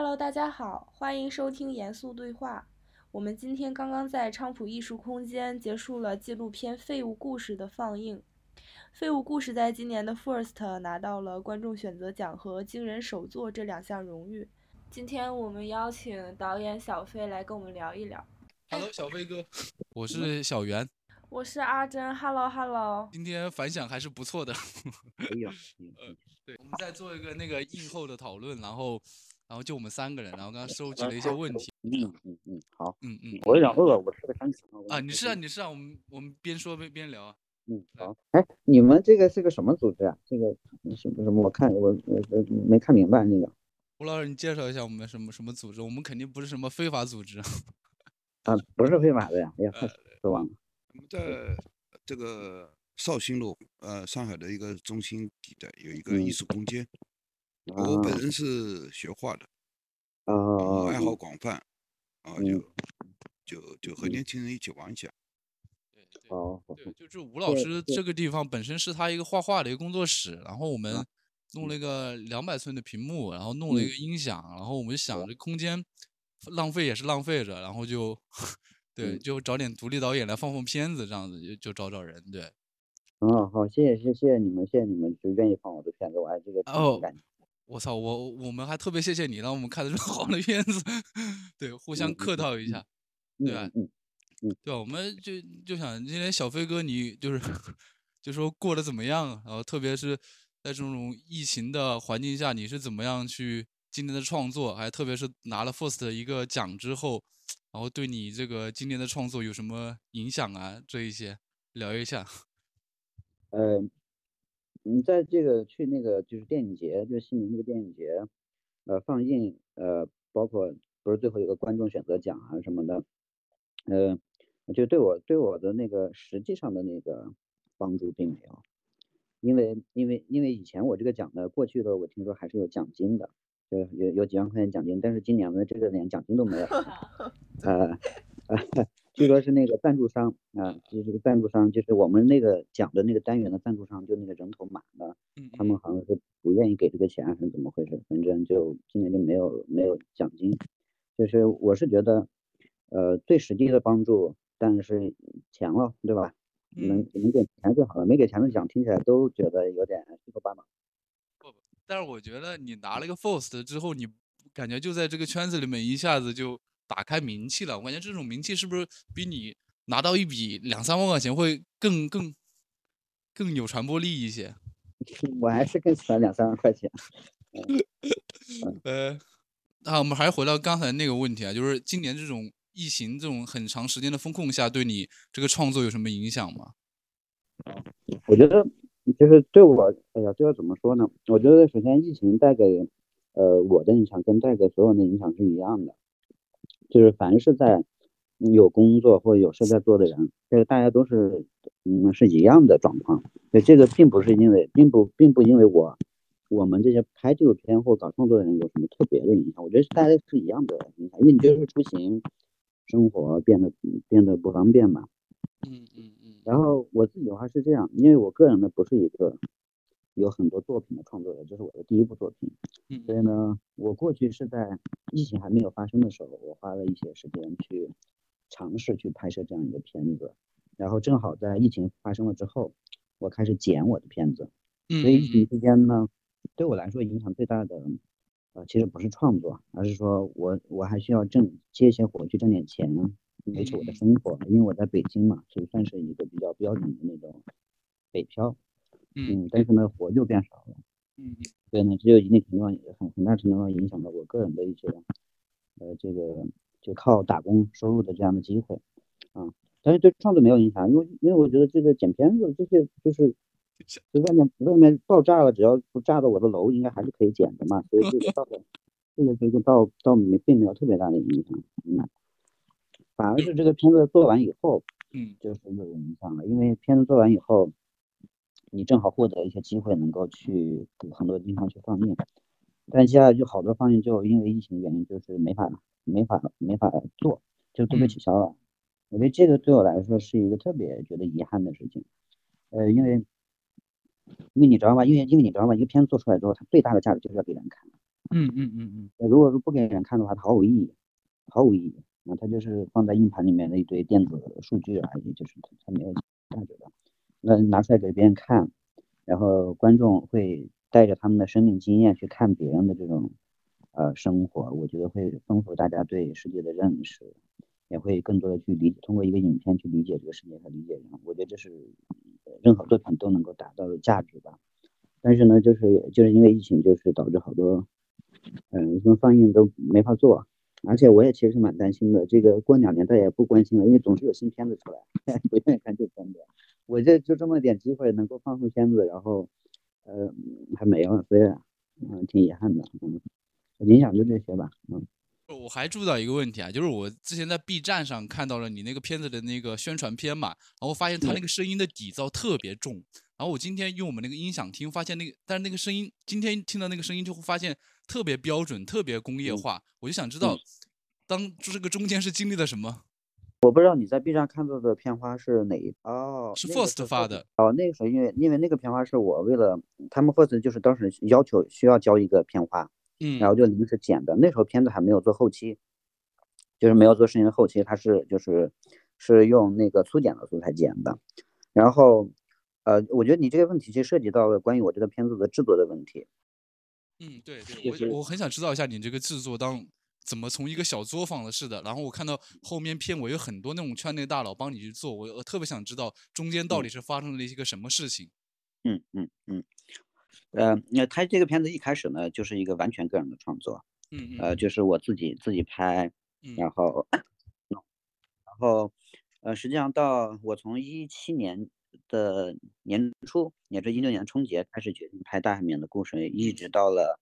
Hello，大家好，欢迎收听严肃对话。我们今天刚刚在昌普艺术空间结束了纪录片《废物故事》的放映。《废物故事》在今年的 First 拿到了观众选择奖和惊人首作这两项荣誉。今天我们邀请导演小飞来跟我们聊一聊。Hello，小飞哥，我是小袁，我是阿珍。Hello，Hello。今天反响还是不错的。哎呀，呃，对，我们再做一个那个映后的讨论，然后。然后就我们三个人，然后刚刚收集了一些问题。嗯嗯嗯，好。嗯嗯，我有点饿，我吃个三餐。啊，你是啊，你是啊，我们我们边说边边聊啊。嗯，好。哎，你们这个是个什么组织啊？这个什么什么？我看我我我没看明白那个。吴老师，你介绍一下我们什么什么组织？我们肯定不是什么非法组织。啊，不是非法的呀！哎呀，说完了。我们在这个绍兴路，呃，上海的一个中心地带有一个艺术空间。我本人是学画的，啊，爱好广泛，啊，就就就和年轻人一起玩一下。对对对，就是吴老师这个。地方本身是他一个画画的一个工作室，然后我们弄了一。个两百寸的屏幕，然后弄了一个音响，然后我们就想这空间浪费也是浪费着，然后就对，就找点独立导演来放放片子，这样子就就找找人，对。嗯，好，谢谢谢谢你们，谢谢你们就愿意放我的片子，我还这个哦。我操，我我们还特别谢谢你，让我们看的这么好的片子，对，互相客套一下，对吧？嗯嗯，对吧？我们就就想今天小飞哥你就是 就说过得怎么样？然后特别是在这种疫情的环境下，你是怎么样去今年的创作？还特别是拿了 First 一个奖之后，然后对你这个今年的创作有什么影响啊？这一些聊一下。嗯。你在这个去那个就是电影节，就是悉尼那个电影节，呃，放映，呃，包括不是最后有个观众选择奖啊什么的，呃，就对我对我的那个实际上的那个帮助并没有，因为因为因为以前我这个奖呢，过去的我听说还是有奖金的，就有有几万块钱奖金，但是今年呢，这个连奖金都没有，呃。据说是那个赞助商啊，就是这个赞助商，就是我们那个讲的那个单元的赞助商，就那个人头满了，他们好像是不愿意给这个钱，还是怎么回事？反正就今年就没有没有奖金。就是我是觉得，呃，最实际的帮助，但是钱了，对吧？能能给钱就好了，没给钱的奖听起来都觉得有点虚头巴脑。不不，但是我觉得你拿了一个 First 之后，你感觉就在这个圈子里面一下子就。打开名气了，我感觉这种名气是不是比你拿到一笔两三万块钱会更更更有传播力一些？我还是更喜欢两三万块钱。呃，那我们还是回到刚才那个问题啊，就是今年这种疫情这种很长时间的风控下，对你这个创作有什么影响吗？我觉得就是对我，哎呀，这要怎么说呢？我觉得首先疫情带给呃我的影响跟带给所有人的影响是一样的。就是凡是在有工作或者有事在做的人，这个大家都是嗯是一样的状况。所以这个并不是因为，并不并不因为我我们这些拍纪录片或搞创作的人有什么特别的影响。我觉得大家是一样的影响，因为你就是出行生活变得变得不方便嘛。嗯嗯嗯。然后我自己的话是这样，因为我个人呢不是一个。有很多作品的创作者，这是我的第一部作品，所以呢，我过去是在疫情还没有发生的时候，我花了一些时间去尝试去拍摄这样一个片子，然后正好在疫情发生了之后，我开始剪我的片子，所以疫情期间呢，对我来说影响最大的，呃，其实不是创作，而是说我我还需要挣接一些活去挣点钱维持我的生活，因为我在北京嘛，所以算是一个比较标准的那种北漂。嗯，但是呢，活就变少了。嗯，所以呢，这就一定程度很很大程度上影响到我个人的一些，呃，这个就靠打工收入的这样的机会啊。但是对创作没有影响，因为因为我觉得这个剪片子这些就是就外面外面爆炸了，只要不炸到我的楼，应该还是可以剪的嘛。所以这个倒 这个这个倒倒没并没有特别大的影响。嗯，反而是这个片子做完以后，嗯，就是有影响了，因为片子做完以后。你正好获得一些机会，能够去很多地方去放映，但接下来就好多放映就因为疫情原因，就是没法没法没法做，就都被取消了。我觉得这个对我来说是一个特别觉得遗憾的事情。呃，因为因为你知道吧，因为因为你知道吧，一个片子做出来之后，它最大的价值就是要给人看，嗯嗯嗯嗯。如果说不给人看的话，它毫无意义，毫无意义。那它就是放在硬盘里面的一堆电子数据而已，就是它没有价值的。那拿出来给别人看，然后观众会带着他们的生命经验去看别人的这种呃生活，我觉得会丰富大家对世界的认识，也会更多的去理，通过一个影片去理解这个世界和理解人。我觉得这是任何作品都能够达到的价值吧。但是呢，就是就是因为疫情，就是导致好多嗯什么放映都没法做。而且我也其实蛮担心的，这个过两年大家也不关心了，因为总是有新片子出来，不愿意看旧片子。我这就这么点机会能够放出片子，然后呃还没了，所以嗯挺遗憾的。嗯，影响就这些吧。嗯，我还注意到一个问题啊，就是我之前在 B 站上看到了你那个片子的那个宣传片嘛，然后发现它那个声音的底噪特别重，然后我今天用我们那个音响听，发现那个但是那个声音今天听到那个声音就会发现。特别标准，特别工业化，我就想知道，当这个中间是经历了什么？我不知道你在 B 站看到的片花是哪一哦？是 First 发的哦。那个时候因为因为那个片花是我为了他们 First 就是当时要求需要交一个片花，嗯，然后就临时剪的。那时候片子还没有做后期，就是没有做视频的后期，它是就是是用那个粗剪的素材剪的。然后呃，我觉得你这个问题其实涉及到了关于我这个片子的制作的问题。嗯，对对，我我很想知道一下你这个制作当怎么从一个小作坊的似的，然后我看到后面片尾有很多那种圈内大佬帮你去做，我我特别想知道中间到底是发生了一个什么事情。嗯嗯嗯，呃，那他这个片子一开始呢就是一个完全个人的创作，嗯嗯，呃，就是我自己自己拍，然后，然后，呃，实际上到我从一七年。的年初，也是一六年春节开始决定拍大海绵的故事，一直到了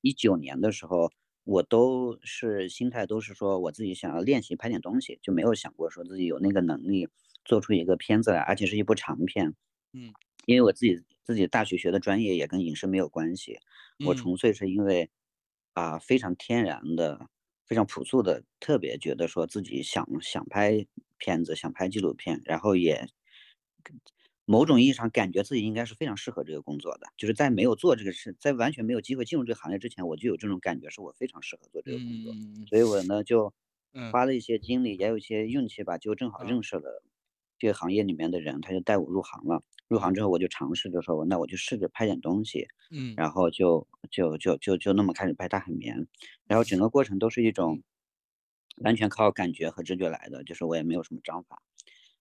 一九年的时候，我都是心态都是说我自己想要练习拍点东西，就没有想过说自己有那个能力做出一个片子来，而且是一部长片。嗯，因为我自己自己大学学的专业也跟影视没有关系，我纯粹是因为啊非常天然的、非常朴素的，特别觉得说自己想想拍片子，想拍纪录片，然后也。某种意义上，感觉自己应该是非常适合这个工作的。就是在没有做这个事，在完全没有机会进入这个行业之前，我就有这种感觉，是我非常适合做这个工作。所以我呢，就花了一些精力，也有一些运气吧，就正好认识了这个行业里面的人，他就带我入行了。入行之后，我就尝试着说，那我就试着拍点东西。嗯，然后就就就就就那么开始拍大海绵，然后整个过程都是一种完全靠感觉和直觉来的，就是我也没有什么章法。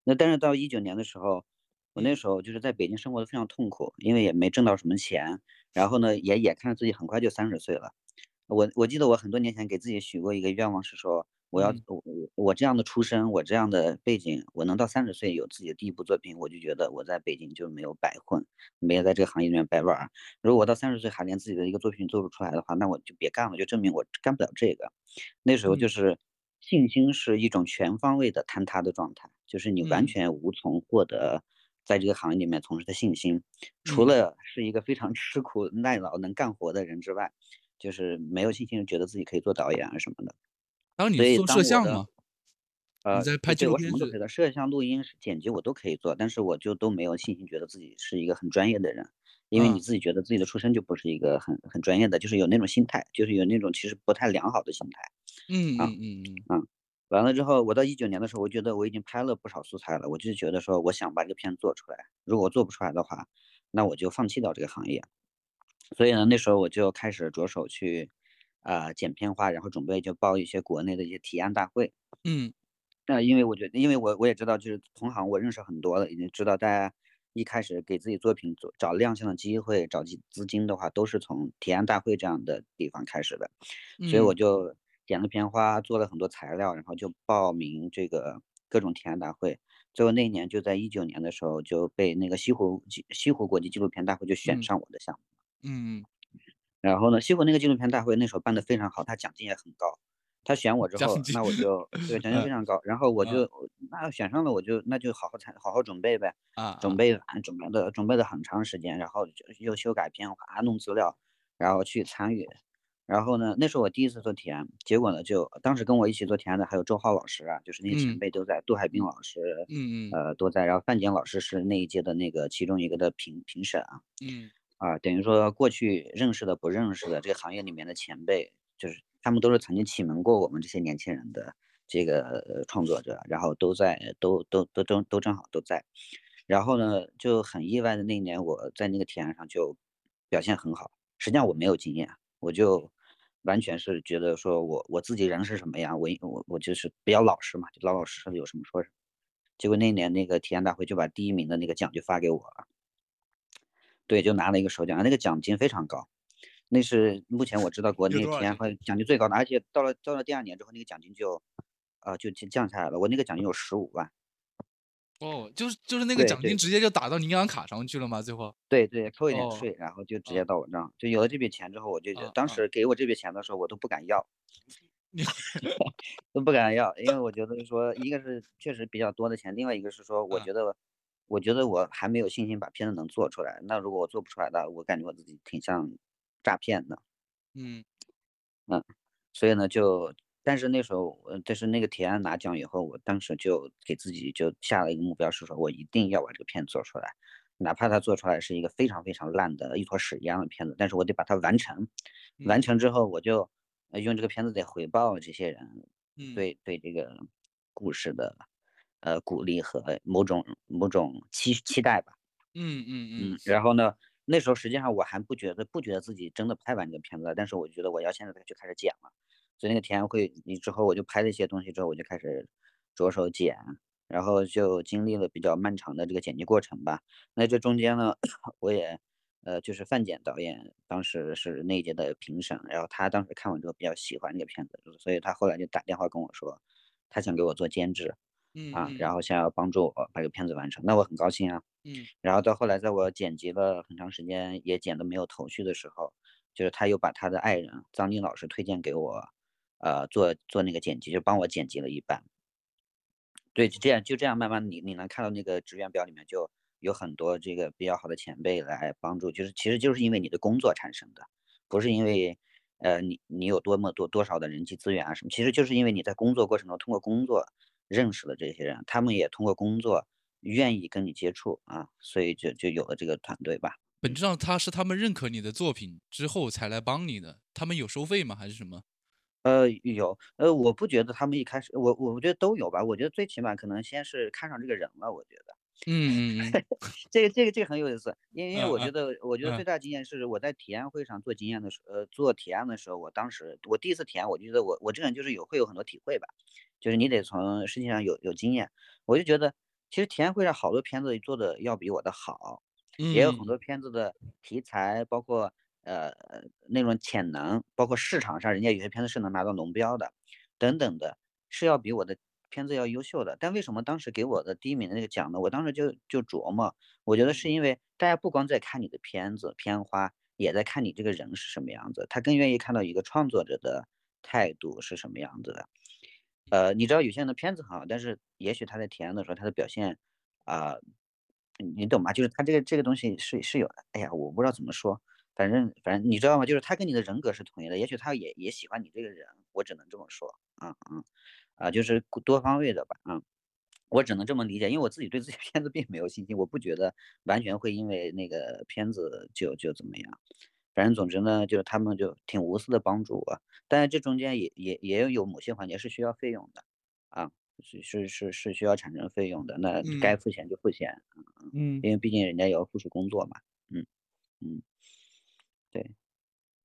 那但是到一九年的时候。我那时候就是在北京生活的非常痛苦，因为也没挣到什么钱，然后呢，也眼看着自己很快就三十岁了。我我记得我很多年前给自己许过一个愿望，是说我要我我这样的出身，我这样的背景，我能到三十岁有自己的第一部作品，我就觉得我在北京就没有白混，没有在这个行业里面白玩。如果我到三十岁还连自己的一个作品做不出来的话，那我就别干了，就证明我干不了这个。那时候就是信心是一种全方位的坍塌的状态，就是你完全无从获得。在这个行业里面从事的信心，除了是一个非常吃苦耐劳能干活的人之外，就是没有信心，觉得自己可以做导演啊什么的。当你做摄像吗？呃，在拍纪录片，摄像、录音、剪辑我都可以做，但是我就都没有信心，觉得自己是一个很专业的人，因为你自己觉得自己的出身就不是一个很很专业的，就是有那种心态，就是有那种其实不太良好的心态。嗯嗯嗯嗯。完了之后，我到一九年的时候，我觉得我已经拍了不少素材了，我就觉得说，我想把这个片做出来。如果做不出来的话，那我就放弃掉这个行业。所以呢，那时候我就开始着手去，啊，剪片花，然后准备就报一些国内的一些提案大会。嗯，那因为我觉得，因为我我也知道，就是同行我认识很多了，已经知道大家一开始给自己作品做找亮相的机会、找资资金的话，都是从提案大会这样的地方开始的。所以我就。剪了片花，做了很多材料，然后就报名这个各种提案大会。最后那一年就在一九年的时候就被那个西湖西湖国际纪录片大会就选上我的项目。嗯嗯。然后呢，西湖那个纪录片大会那时候办的非常好，他奖金也很高。他选我之后，那我就对 奖金非常高。然后我就那选上了，我就那就好好参好好准备呗。啊。准备完准备的准备了很长时间，然后又修改片花，弄资料，然后去参与。然后呢，那是我第一次做提案，结果呢，就当时跟我一起做提案的还有周浩老师啊，就是那些前辈都在，杜海滨老师，嗯嗯，呃，都在，然后范景老师是那一届的那个其中一个的评评审啊，嗯，啊，等于说过去认识的、不认识的这个行业里面的前辈，就是他们都是曾经启蒙过我们这些年轻人的这个创作者，然后都在，都都都都都正好都在。然后呢，就很意外的那一年，我在那个提案上就表现很好。实际上我没有经验，我就完全是觉得说我我自己人是什么样，我我我就是比较老实嘛，就老老实实有什么说什么。结果那年那个体验大会就把第一名的那个奖就发给我了。对，就拿了一个首奖，那个奖金非常高，那是目前我知道国内体验会奖金最高的，而且到了到了第二年之后，那个奖金就，呃，就降下来了。我那个奖金有十五万。哦，就是就是那个奖金直接就打到你银行卡上去了吗？最后？对对，扣一点税，然后就直接到我账。就有了这笔钱之后，我就当时给我这笔钱的时候，我都不敢要 都不敢要，因为我觉得说，一个是确实比较多的钱，另外一个是说，我觉得。我觉得我还没有信心把片子能做出来。那如果我做不出来的，我感觉我自己挺像诈骗的。嗯嗯，所以呢，就但是那时候，呃，但是那个提案拿奖以后，我当时就给自己就下了一个目标，是说我一定要把这个片子做出来，哪怕它做出来是一个非常非常烂的一坨屎一样的片子，但是我得把它完成。完成之后，我就用这个片子得回报这些人，对对这个故事的。呃，鼓励和某种某种期期待吧。嗯嗯嗯。然后呢，那时候实际上我还不觉得不觉得自己真的拍完这个片子了，但是我觉得我要现在就开始剪了。所以那个田会你之后，我就拍了一些东西之后，我就开始着手剪，然后就经历了比较漫长的这个剪辑过程吧。那这中间呢，我也呃，就是范简导演当时是那一届的评审，然后他当时看完之后比较喜欢这个片子，所以他后来就打电话跟我说，他想给我做监制。啊，然后想要帮助我把这个片子完成，那我很高兴啊。嗯，然后到后来，在我剪辑了很长时间，也剪得没有头绪的时候，就是他又把他的爱人张晶老师推荐给我，呃，做做那个剪辑，就帮我剪辑了一半。对，就这样就这样慢慢，你你能看到那个职员表里面就有很多这个比较好的前辈来帮助，就是其实就是因为你的工作产生的，不是因为呃你你有多么多多少的人际资源啊什么，其实就是因为你在工作过程中通过工作。认识了这些人，他们也通过工作愿意跟你接触啊，所以就就有了这个团队吧。本质上他是他们认可你的作品之后才来帮你的，他们有收费吗？还是什么？呃，有，呃，我不觉得他们一开始，我我觉得都有吧。我觉得最起码可能先是看上这个人了，我觉得。嗯 这个这个这个很有意思，因为因为我觉得我觉得最大经验是我在体验会上做经验的时候，呃，做体验的时候，我当时我第一次体验，我就觉得我我这个人就是有会有很多体会吧。就是你得从实际上有有经验，我就觉得其实体验会上好多片子做的要比我的好，也有很多片子的题材，包括呃那种潜能，包括市场上人家有些片子是能拿到龙标的，等等的，是要比我的片子要优秀的。但为什么当时给我的第一名的那个奖呢？我当时就就琢磨，我觉得是因为大家不光在看你的片子片花，也在看你这个人是什么样子，他更愿意看到一个创作者的态度是什么样子的。呃，你知道有些人的片子很好，但是也许他在体验的时候，他的表现，啊，你懂吗？就是他这个这个东西是是有的。哎呀，我不知道怎么说，反正反正你知道吗？就是他跟你的人格是统一的，也许他也也喜欢你这个人，我只能这么说，啊啊啊，就是多方位的吧，啊，我只能这么理解，因为我自己对自己片子并没有信心，我不觉得完全会因为那个片子就就怎么样。反正总之呢，就是他们就挺无私的帮助我，但是这中间也也也有某些环节是需要费用的，啊，是是是是需要产生费用的，那该付钱就付钱，嗯，因为毕竟人家也要付出工作嘛，嗯嗯，对，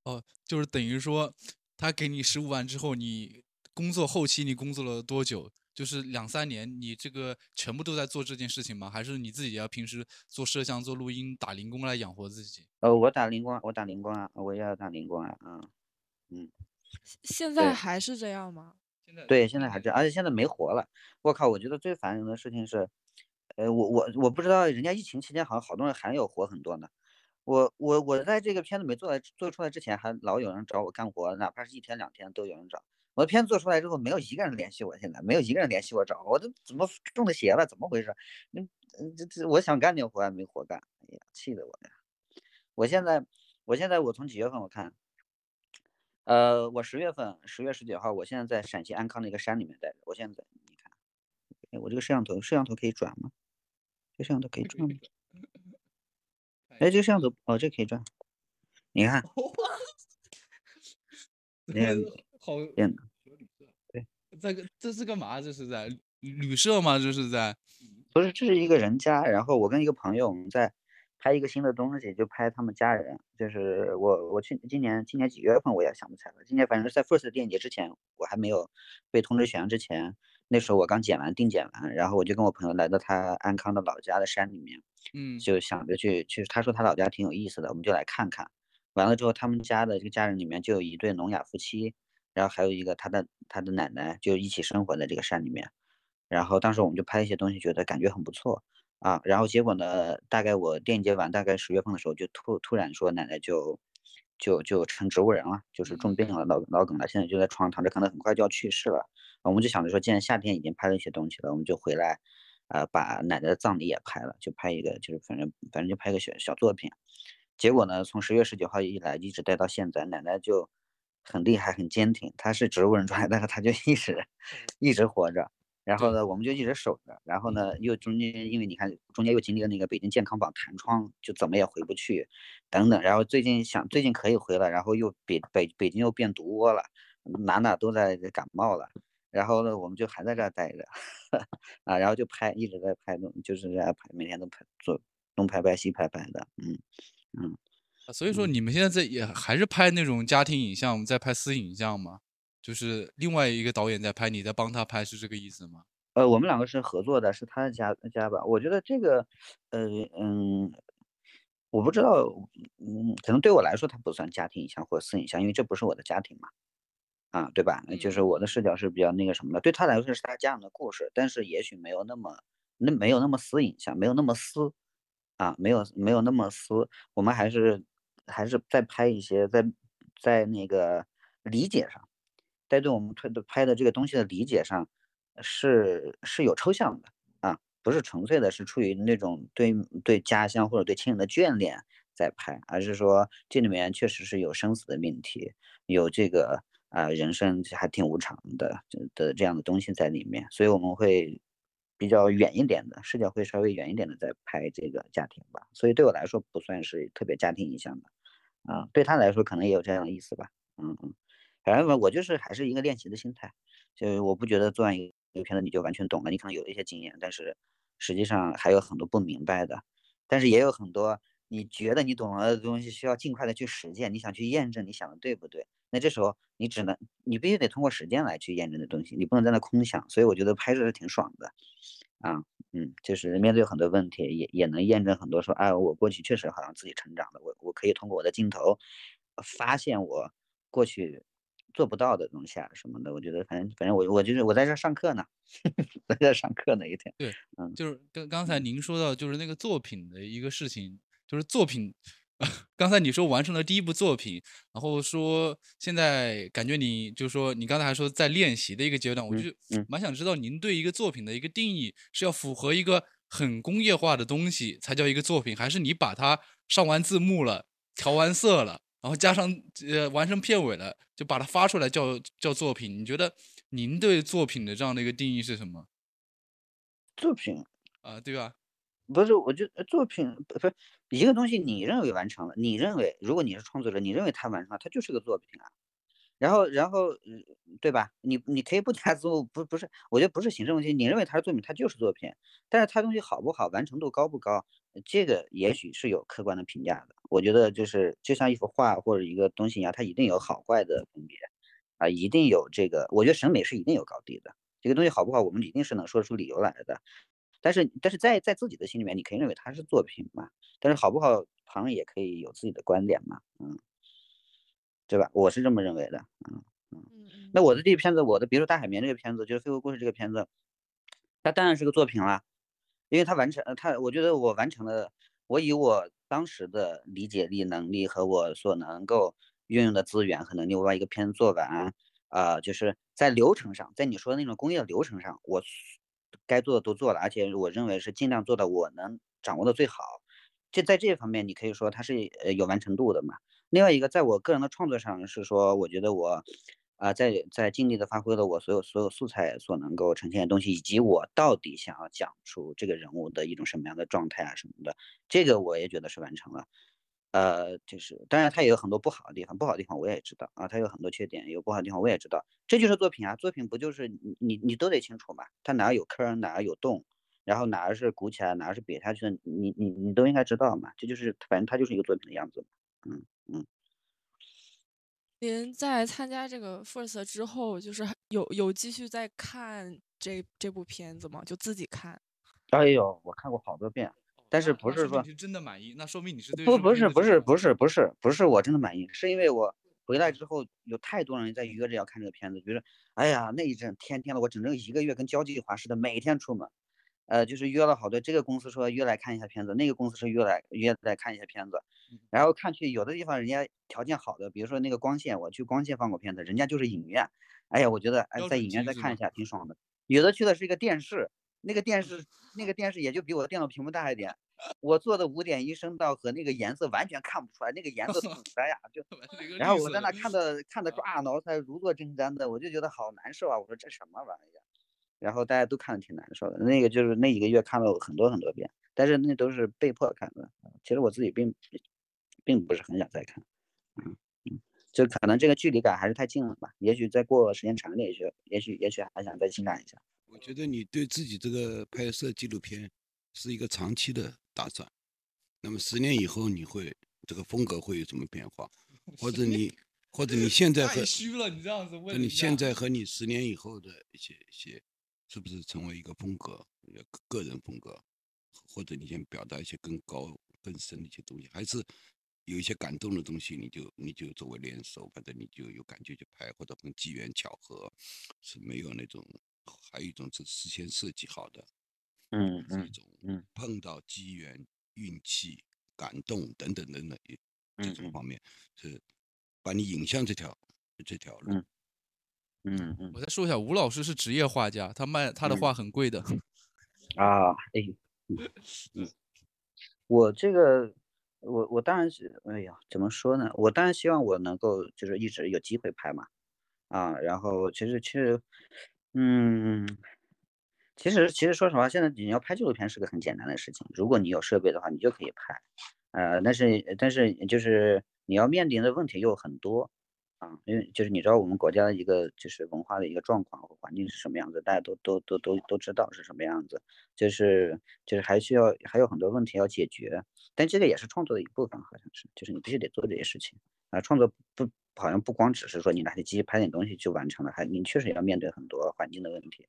哦，就是等于说他给你十五万之后，你工作后期你工作了多久？就是两三年，你这个全部都在做这件事情吗？还是你自己要平时做摄像、做录音、打零工来养活自己？呃，我打零工，我打零工啊，我也要打零工啊，嗯嗯。现在还是这样吗？现在对，现在还这样，而且现在没活了。我靠，我觉得最烦人的事情是，呃，我我我不知道，人家疫情期间好像好多人还有活很多呢。我我我在这个片子没做来做出来之前，还老有人找我干活，哪怕是一天两天都有人找。我的片子做出来之后，没有一个人联系我，现在没有一个人联系我找我，这怎么中的邪了？怎么回事？嗯嗯，这这我想干点活还没活干，哎呀，气得我呀！我现在我现在我从几月份我看，呃，我十月份十月十九号，我现在在陕西安康的一个山里面待着。我现在你看，哎，我这个摄像头摄像头可以转吗？这摄像头可以转吗？哎，这个摄像头哦，这可以转。你看，你看，好，电对，这个这是干嘛？这是在旅社吗？这是在？不是，这是一个人家。然后我跟一个朋友我们在拍一个新的东西，就拍他们家人。就是我，我去今年今年几月份我也想不起来了。今年反正是在 First 电影节之前，我还没有被通知选上之前，那时候我刚剪完定剪完，然后我就跟我朋友来到他安康的老家的山里面，嗯，就想着去去。他说他老家挺有意思的，我们就来看看。完了之后，他们家的这个家人里面就有一对聋哑夫妻，然后还有一个他的他的奶奶，就一起生活在这个山里面。然后当时我们就拍一些东西，觉得感觉很不错啊。然后结果呢，大概我电影节完，大概十月份的时候，就突突然说奶奶就就就成植物人了，就是重病了，脑脑梗了，现在就在床上躺着，可能很快就要去世了。我们就想着说，既然夏天已经拍了一些东西了，我们就回来，呃，把奶奶的葬礼也拍了，就拍一个，就是反正反正就拍个小小作品。结果呢，从十月十九号一来，一直待到现在，奶奶就很厉害，很坚挺。她是植物人状态，但是她就一直 一直活着。然后呢，我们就一直守着。然后呢，又中间因为你看，中间又经历了那个北京健康宝弹窗，就怎么也回不去，等等。然后最近想，最近可以回了，然后又北北北京又变毒窝了，哪哪都在感冒了。然后呢，我们就还在这儿待着，啊，然后就拍，一直在拍东，就是在拍，每天都拍，做东拍拍西拍拍的，嗯嗯。所以说你们现在在也还是拍那种家庭影像，在拍私影像吗？就是另外一个导演在拍，你在帮他拍，是这个意思吗？呃，我们两个是合作的，是他的家家吧。我觉得这个，呃嗯，我不知道，嗯，可能对我来说，它不算家庭影像或者私影像，因为这不是我的家庭嘛，啊，对吧？就是我的视角是比较那个什么的。对他来说是他家人的故事，但是也许没有那么那没有那么私影像，没有那么私，啊，没有没有那么私。我们还是还是在拍一些在在那个理解上。在对我们推的拍的这个东西的理解上，是是有抽象的啊，不是纯粹的，是出于那种对对家乡或者对亲人的眷恋在拍，而是说这里面确实是有生死的命题，有这个啊人生还挺无常的的这样的东西在里面，所以我们会比较远一点的视角，会稍微远一点的在拍这个家庭吧。所以对我来说不算是特别家庭影像的啊，对他来说可能也有这样的意思吧。嗯嗯。反正我我就是还是一个练习的心态，就是我不觉得做完一个片子你就完全懂了，你可能有一些经验，但是实际上还有很多不明白的，但是也有很多你觉得你懂了的东西，需要尽快的去实践，你想去验证你想的对不对？那这时候你只能你必须得通过实践来去验证的东西，你不能在那空想。所以我觉得拍摄是挺爽的，啊，嗯，就是面对很多问题也也能验证很多，说哎，我过去确实好像自己成长了，我我可以通过我的镜头发现我过去。做不到的东西啊什么的，我觉得反正反正我我就是我在这上课呢，在这上课呢一天。对，嗯，就是刚刚才您说到就是那个作品的一个事情，就是作品，刚才你说完成了第一部作品，然后说现在感觉你就是说你刚才还说在练习的一个阶段，我就蛮想知道您对一个作品的一个定义是要符合一个很工业化的东西才叫一个作品，还是你把它上完字幕了，调完色了？然后加上呃完成片尾了，就把它发出来叫叫作品。你觉得您对作品的这样的一个定义是什么？作品啊，对吧？不是，我觉得作品不是一个东西，你认为完成了，你认为如果你是创作者，你认为它完成了，它就是个作品啊。然后，然后，对吧？你你可以不加字幕，不不是，我觉得不是形式问题。你认为它是作品，它就是作品。但是它东西好不好，完成度高不高，这个也许是有客观的评价的。我觉得就是就像一幅画或者一个东西一样，它一定有好坏的分别啊，一定有这个。我觉得审美是一定有高低的。这个东西好不好，我们一定是能说出理由来的。但是，但是在在自己的心里面，你可以认为它是作品嘛？但是好不好，旁人也可以有自己的观点嘛？嗯。对吧？我是这么认为的，嗯嗯。那我的这个片子，我的比如说《大海绵》这个片子，就是《飞狐故事》这个片子，它当然是个作品啦，因为它完成，它我觉得我完成了，我以我当时的理解力、能力和我所能够运用的资源和能力，我把一个片子做完，啊，就是在流程上，在你说的那种工业流程上，我该做的都做了，而且我认为是尽量做到我能掌握的最好。就在这方面，你可以说它是有完成度的嘛。另外一个，在我个人的创作上是说，我觉得我，啊，在在尽力的发挥了我所有所有素材所能够呈现的东西，以及我到底想要讲出这个人物的一种什么样的状态啊什么的，这个我也觉得是完成了。呃，就是当然它也有很多不好的地方，不好的地方我也知道啊，它有很多缺点，有不好的地方我也知道，这就是作品啊，作品不就是你你你都得清楚嘛，它哪有坑哪有洞，然后哪是鼓起来哪是瘪下去的，你你你都应该知道嘛，这就是反正它就是一个作品的样子，嗯嗯。您在参加这个 First 之后，就是有有继续在看这这部片子吗？就自己看？哎呦，我看过好多遍，但是不是说是真的满意？那说明你是对不不是不是不是不是不是我真的满意，是因为我回来之后有太多人在约着要看这个片子，觉得哎呀那一阵天天的，我整整一个月跟交际花似的，每天出门。呃，就是约了好多，这个公司说约来看一下片子，那个公司说约来约来看一下片子，然后看去有的地方人家条件好的，比如说那个光线，我去光线放过片子，人家就是影院，哎呀，我觉得哎在影院再看一下挺爽的。有的去的是一个电视，那个电视那个电视也就比我电脑屏幕大一点，我做的五点一声道和那个颜色完全看不出来，那个颜色土的呀，就 然后我在那看的看的抓耳挠腮，如坐针毡的，我就觉得好难受啊，我说这什么玩意儿？然后大家都看的挺难受的，那个就是那一个月看了很多很多遍，但是那都是被迫看的。其实我自己并并不是很想再看，嗯嗯，就可能这个距离感还是太近了吧。也许再过时间长点，也许也许也许还想再欣赏一下。我觉得你对自己这个拍摄纪录片是一个长期的打算。那么十年以后你会这个风格会有什么变化？或者你或者你现在太虚了，你这样子问。你现在和你十年以后的一些一些。是不是成为一个风格，个人风格，或者你想表达一些更高、更深的一些东西，还是有一些感动的东西，你就你就作为联手，反正你就有感觉去拍，或者跟机缘巧合，是没有那种，还有一种是事先设计好的，嗯嗯一种嗯碰到机缘、运气、感动等等等等这种方面，是把你引向这条这条路。嗯嗯，我再说一下，吴老师是职业画家，他卖他的画很贵的。啊，哎，嗯，我这个，我我当然是，哎呀，怎么说呢？我当然希望我能够就是一直有机会拍嘛，啊，然后其实其实，嗯，其实其实说实话，现在你要拍纪录片是个很简单的事情，如果你有设备的话，你就可以拍，呃，但是但是就是你要面临的问题又很多。啊，因为就是你知道我们国家的一个就是文化的一个状况和环境是什么样子，大家都都都都都知道是什么样子，就是就是还需要还有很多问题要解决，但这个也是创作的一部分，好像是，就是你必须得做这些事情啊。创作不好像不光只是说你拿起机器拍点东西就完成了，还你确实要面对很多环境的问题。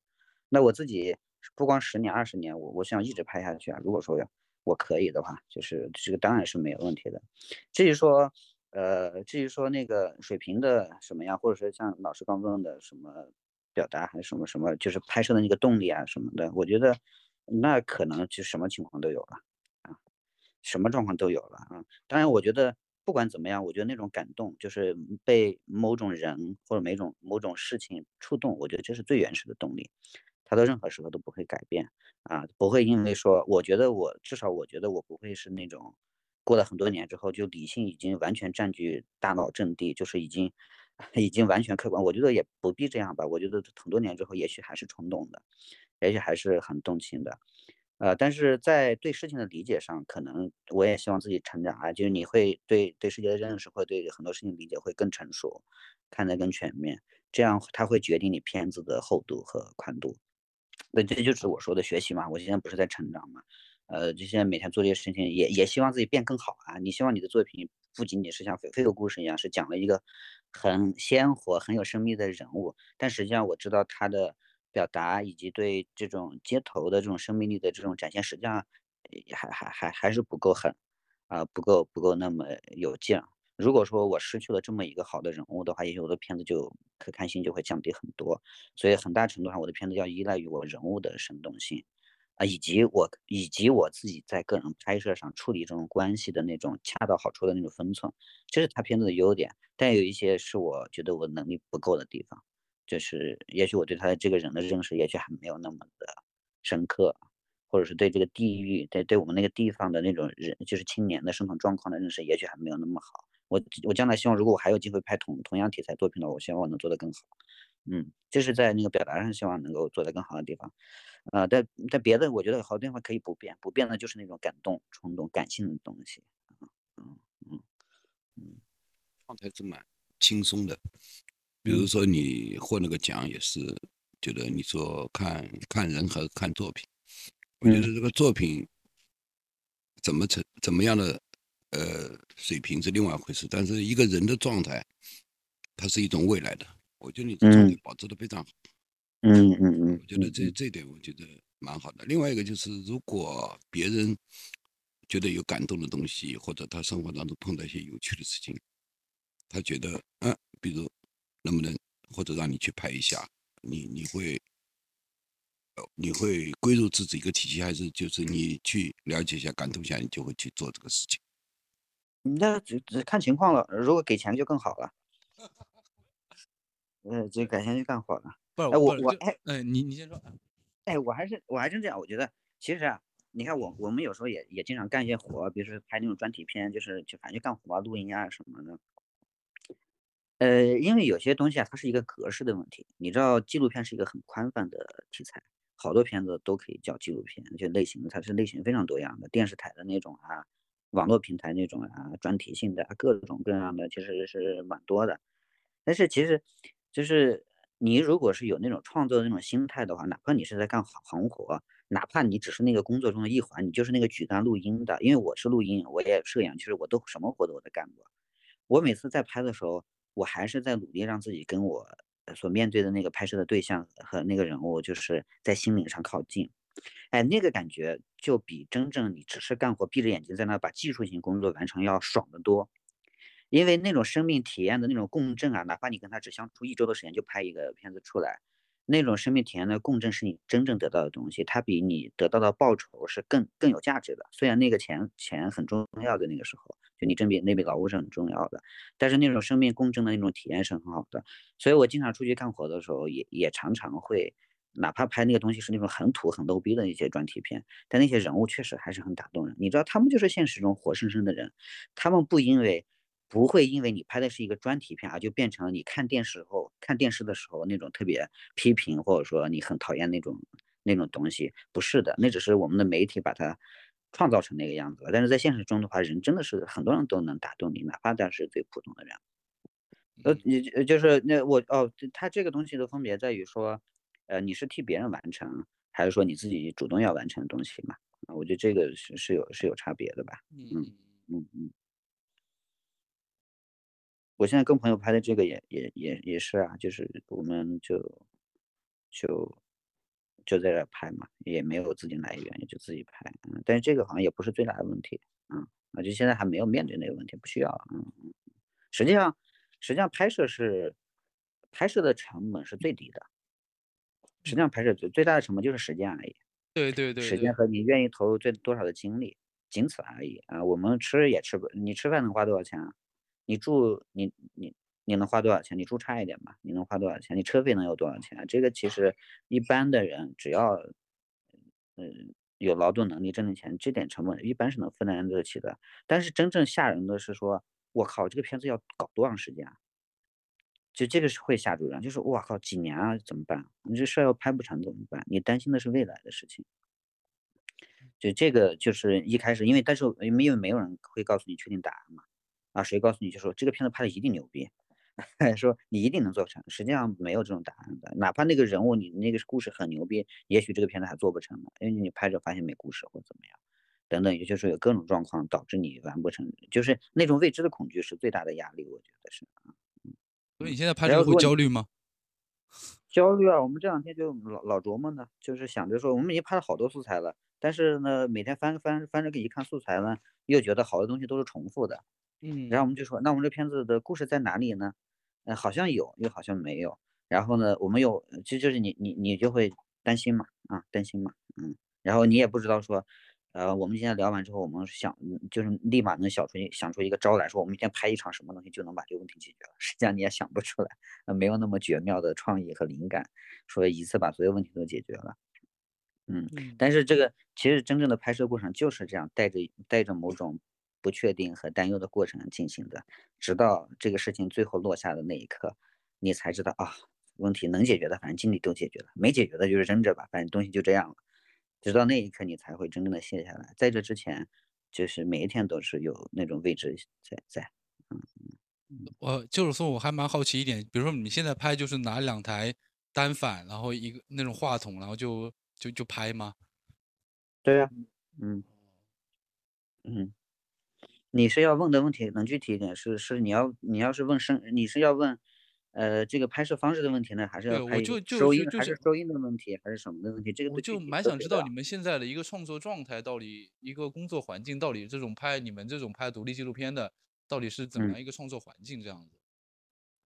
那我自己不光十年二十年，我我想一直拍下去啊。如果说我可以的话，就是这个当然是没有问题的。至于说。呃，至于说那个水平的什么样，或者说像老师刚问的什么表达还是什么什么，就是拍摄的那个动力啊什么的，我觉得那可能就什么情况都有了啊，什么状况都有了啊。当然，我觉得不管怎么样，我觉得那种感动，就是被某种人或者某种某种事情触动，我觉得这是最原始的动力，它到任何时候都不会改变啊，不会因为说，我觉得我至少我觉得我不会是那种。过了很多年之后，就理性已经完全占据大脑阵地，就是已经，已经完全客观。我觉得也不必这样吧。我觉得很多年之后，也许还是冲动的，也许还是很动情的，呃，但是在对事情的理解上，可能我也希望自己成长啊，就是你会对对世界的认识，会对很多事情理解会更成熟，看得更全面，这样它会决定你片子的厚度和宽度。那这就是我说的学习嘛。我现在不是在成长嘛。呃，就现在每天做这些事情，也也希望自己变更好啊。你希望你的作品不仅仅是像《非非有故事》一样，是讲了一个很鲜活、很有生命的人物，但实际上我知道他的表达以及对这种街头的这种生命力的这种展现，实际上还还还还是不够狠啊，不够不够那么有劲。如果说我失去了这么一个好的人物的话，也许我的片子就可看性就会降低很多。所以很大程度上，我的片子要依赖于我人物的生动性。啊，以及我以及我自己在个人拍摄上处理这种关系的那种恰到好处的那种分寸，这是他片子的优点。但有一些是我觉得我能力不够的地方，就是也许我对他的这个人的认识，也许还没有那么的深刻，或者是对这个地域，对对我们那个地方的那种人，就是青年的生存状况的认识，也许还没有那么好。我我将来希望，如果我还有机会拍同同样题材作品的话，我希望我能做得更好。嗯，这是在那个表达上希望能够做得更好的地方。呃，但但别的，我觉得好多地方可以不变，不变的就是那种感动、冲动、感性的东西。嗯嗯嗯，状态是蛮轻松的。比如说你获那个奖也是，觉得你说看看人和看作品，我觉得这个作品怎么成怎么样的呃水平是另外一回事，但是一个人的状态，它是一种未来的。我觉得你的状态保持的非常好。嗯嗯嗯，我觉得这这点我觉得蛮好的。另外一个就是，如果别人觉得有感动的东西，或者他生活当中碰到一些有趣的事情，他觉得嗯，比如。能不能或者让你去拍一下？你你会，你会归入自己一个体系，还是就是你去了解一下、感动一下，你就会去做这个事情？那只只看情况了。如果给钱就更好了。嗯，这改天就干活了。不，哎，我我哎哎，你你先说。哎，我还是我还真这样，我觉得其实啊，你看我我们有时候也也经常干一些活，比如说拍那种专题片，就是就反正就干活、啊录音啊什么的。呃，因为有些东西啊，它是一个格式的问题。你知道，纪录片是一个很宽泛的题材，好多片子都可以叫纪录片，就类型它是类型非常多样的，电视台的那种啊，网络平台那种啊，专题性的各种各样的，其实是蛮多的。但是其实，就是你如果是有那种创作的那种心态的话，哪怕你是在干行行活，哪怕你只是那个工作中的一环，你就是那个举竿录音的，因为我是录音，我也摄影，其实我都什么活都我都干过。我每次在拍的时候。我还是在努力让自己跟我所面对的那个拍摄的对象和那个人物，就是在心灵上靠近。哎，那个感觉就比真正你只是干活、闭着眼睛在那把技术性工作完成要爽得多。因为那种生命体验的那种共振啊，哪怕你跟他只相处一周的时间就拍一个片子出来。那种生命体验的共振是你真正得到的东西，它比你得到的报酬是更更有价值的。虽然那个钱钱很重要的那个时候，你甄别那笔劳务是很重要的，但是那种生命共振的那种体验是很好的。所以我经常出去干活的时候，也也常常会，哪怕拍那个东西是那种很土很 low 逼的一些专题片，但那些人物确实还是很打动人。你知道，他们就是现实中活生生的人，他们不因为。不会因为你拍的是一个专题片啊，就变成了你看电视后看电视的时候那种特别批评，或者说你很讨厌那种那种东西。不是的，那只是我们的媒体把它创造成那个样子了。但是在现实中的话，人真的是很多人都能打动你，哪怕他是最普通的人。呃，你就是那我哦，他这个东西的分别在于说，呃，你是替别人完成，还是说你自己主动要完成的东西嘛？啊，我觉得这个是是有是有差别的吧？嗯嗯嗯。我现在跟朋友拍的这个也也也也是啊，就是我们就就就在这拍嘛，也没有资金来源，也就自己拍。嗯，但是这个好像也不是最大的问题，嗯，啊，就现在还没有面对那个问题，不需要。嗯嗯，实际上实际上拍摄是拍摄的成本是最低的，实际上拍摄最最大的成本就是时间而已。对对对，时间和你愿意投入最多少的精力，仅此而已啊。我们吃也吃不，你吃饭能花多少钱啊？你住你你你能花多少钱？你住差一点吧，你能花多少钱？你车费能有多少钱？这个其实一般的人只要嗯有劳动能力挣的钱，这点成本一般是能负担得起的。但是真正吓人的是说，我靠，这个片子要搞多长时间啊？就这个是会吓住人，就是我靠，几年啊？怎么办？你这事儿要拍不成怎么办？你担心的是未来的事情。就这个就是一开始，因为但是因为没有人会告诉你确定答案嘛。啊，谁告诉你就说这个片子拍的一定牛逼，说你一定能做成，实际上没有这种答案的。哪怕那个人物你那个故事很牛逼，也许这个片子还做不成呢，因为你拍着发现没故事或怎么样，等等，也就是有各种状况导致你完不成，就是那种未知的恐惧是最大的压力，我觉得是啊。所以你现在拍这个会焦虑吗？焦虑啊，我们这两天就老老琢磨呢，就是想着说我们已经拍了好多素材了，但是呢，每天翻翻翻着一看素材呢，又觉得好多东西都是重复的。嗯，然后我们就说，那我们这片子的故事在哪里呢？嗯，好像有，又好像没有。然后呢，我们又其实就是你你你就会担心嘛，啊，担心嘛，嗯。然后你也不知道说，呃，我们今天聊完之后，我们想就是立马能想出想出一个招来说，我们今天拍一场什么东西就能把这个问题解决了。实际上你也想不出来，没有那么绝妙的创意和灵感，说一次把所有问题都解决了。嗯，但是这个其实真正的拍摄过程就是这样，带着带着某种。不确定和担忧的过程进行的，直到这个事情最后落下的那一刻，你才知道啊，问题能解决的，反正尽力都解决了；没解决的，就是扔着吧，反正东西就这样了。直到那一刻，你才会真正的卸下来。在这之前，就是每一天都是有那种未知在在。嗯嗯，我就是说，我还蛮好奇一点，比如说你现在拍就是拿两台单反，然后一个那种话筒，然后就就就拍吗？对呀，嗯嗯。你是要问的问题能具体一点？是是你要你要是问声，你是要问，呃，这个拍摄方式的问题呢，还是要拍收音还是收音的问题，还是什么的问题？这个我就蛮想知道你们现在的一个创作状态到底，一个工作环境到底，这种拍你们这种拍独立纪录片的到底是怎么样一个创作环境这样子？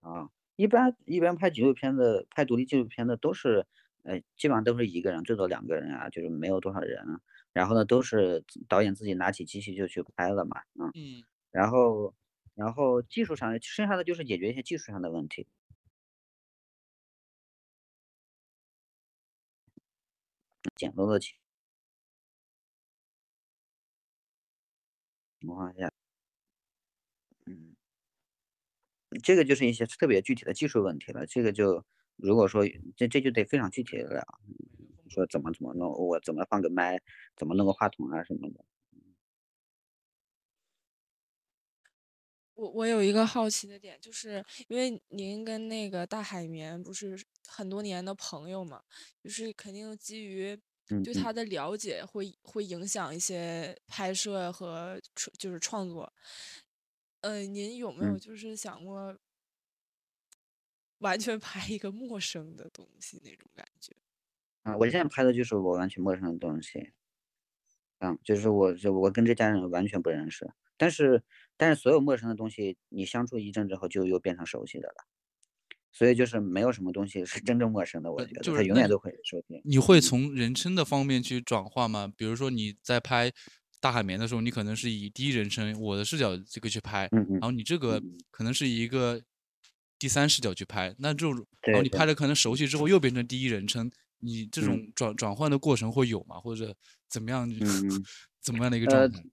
啊，一般一般拍纪录片的拍独立纪录片的都是，呃，基本上都是一个人，最多两个人啊，就是没有多少人。然后呢，都是导演自己拿起机器就去拍了嘛，嗯，然后，然后技术上剩下的就是解决一些技术上的问题。简陋的情情况下，嗯，这个就是一些特别具体的技术问题了。这个就如果说这这就得非常具体的了。说怎么怎么弄，我怎么放个麦，怎么弄个话筒啊什么的。我我有一个好奇的点，就是因为您跟那个大海绵不是很多年的朋友嘛，就是肯定基于对他的了解，会会影响一些拍摄和就是创作。呃，您有没有就是想过完全 拍一个陌生的东西那种感觉？啊，我现在拍的就是我完全陌生的东西，嗯，就是我，就我跟这家人完全不认识，但是，但是所有陌生的东西，你相处一阵之后，就又变成熟悉的了，所以就是没有什么东西是真正陌生的，我觉得他永远都会熟悉。你会从人称的方面去转化吗？比如说你在拍大海绵的时候，你可能是以第一人称我的视角这个去拍，嗯嗯然后你这个可能是以一个第三视角去拍，那这种，然后你拍的可能熟悉之后又变成第一人称。你这种转转换的过程会有吗？或者怎么样？嗯，怎么样的一个状态？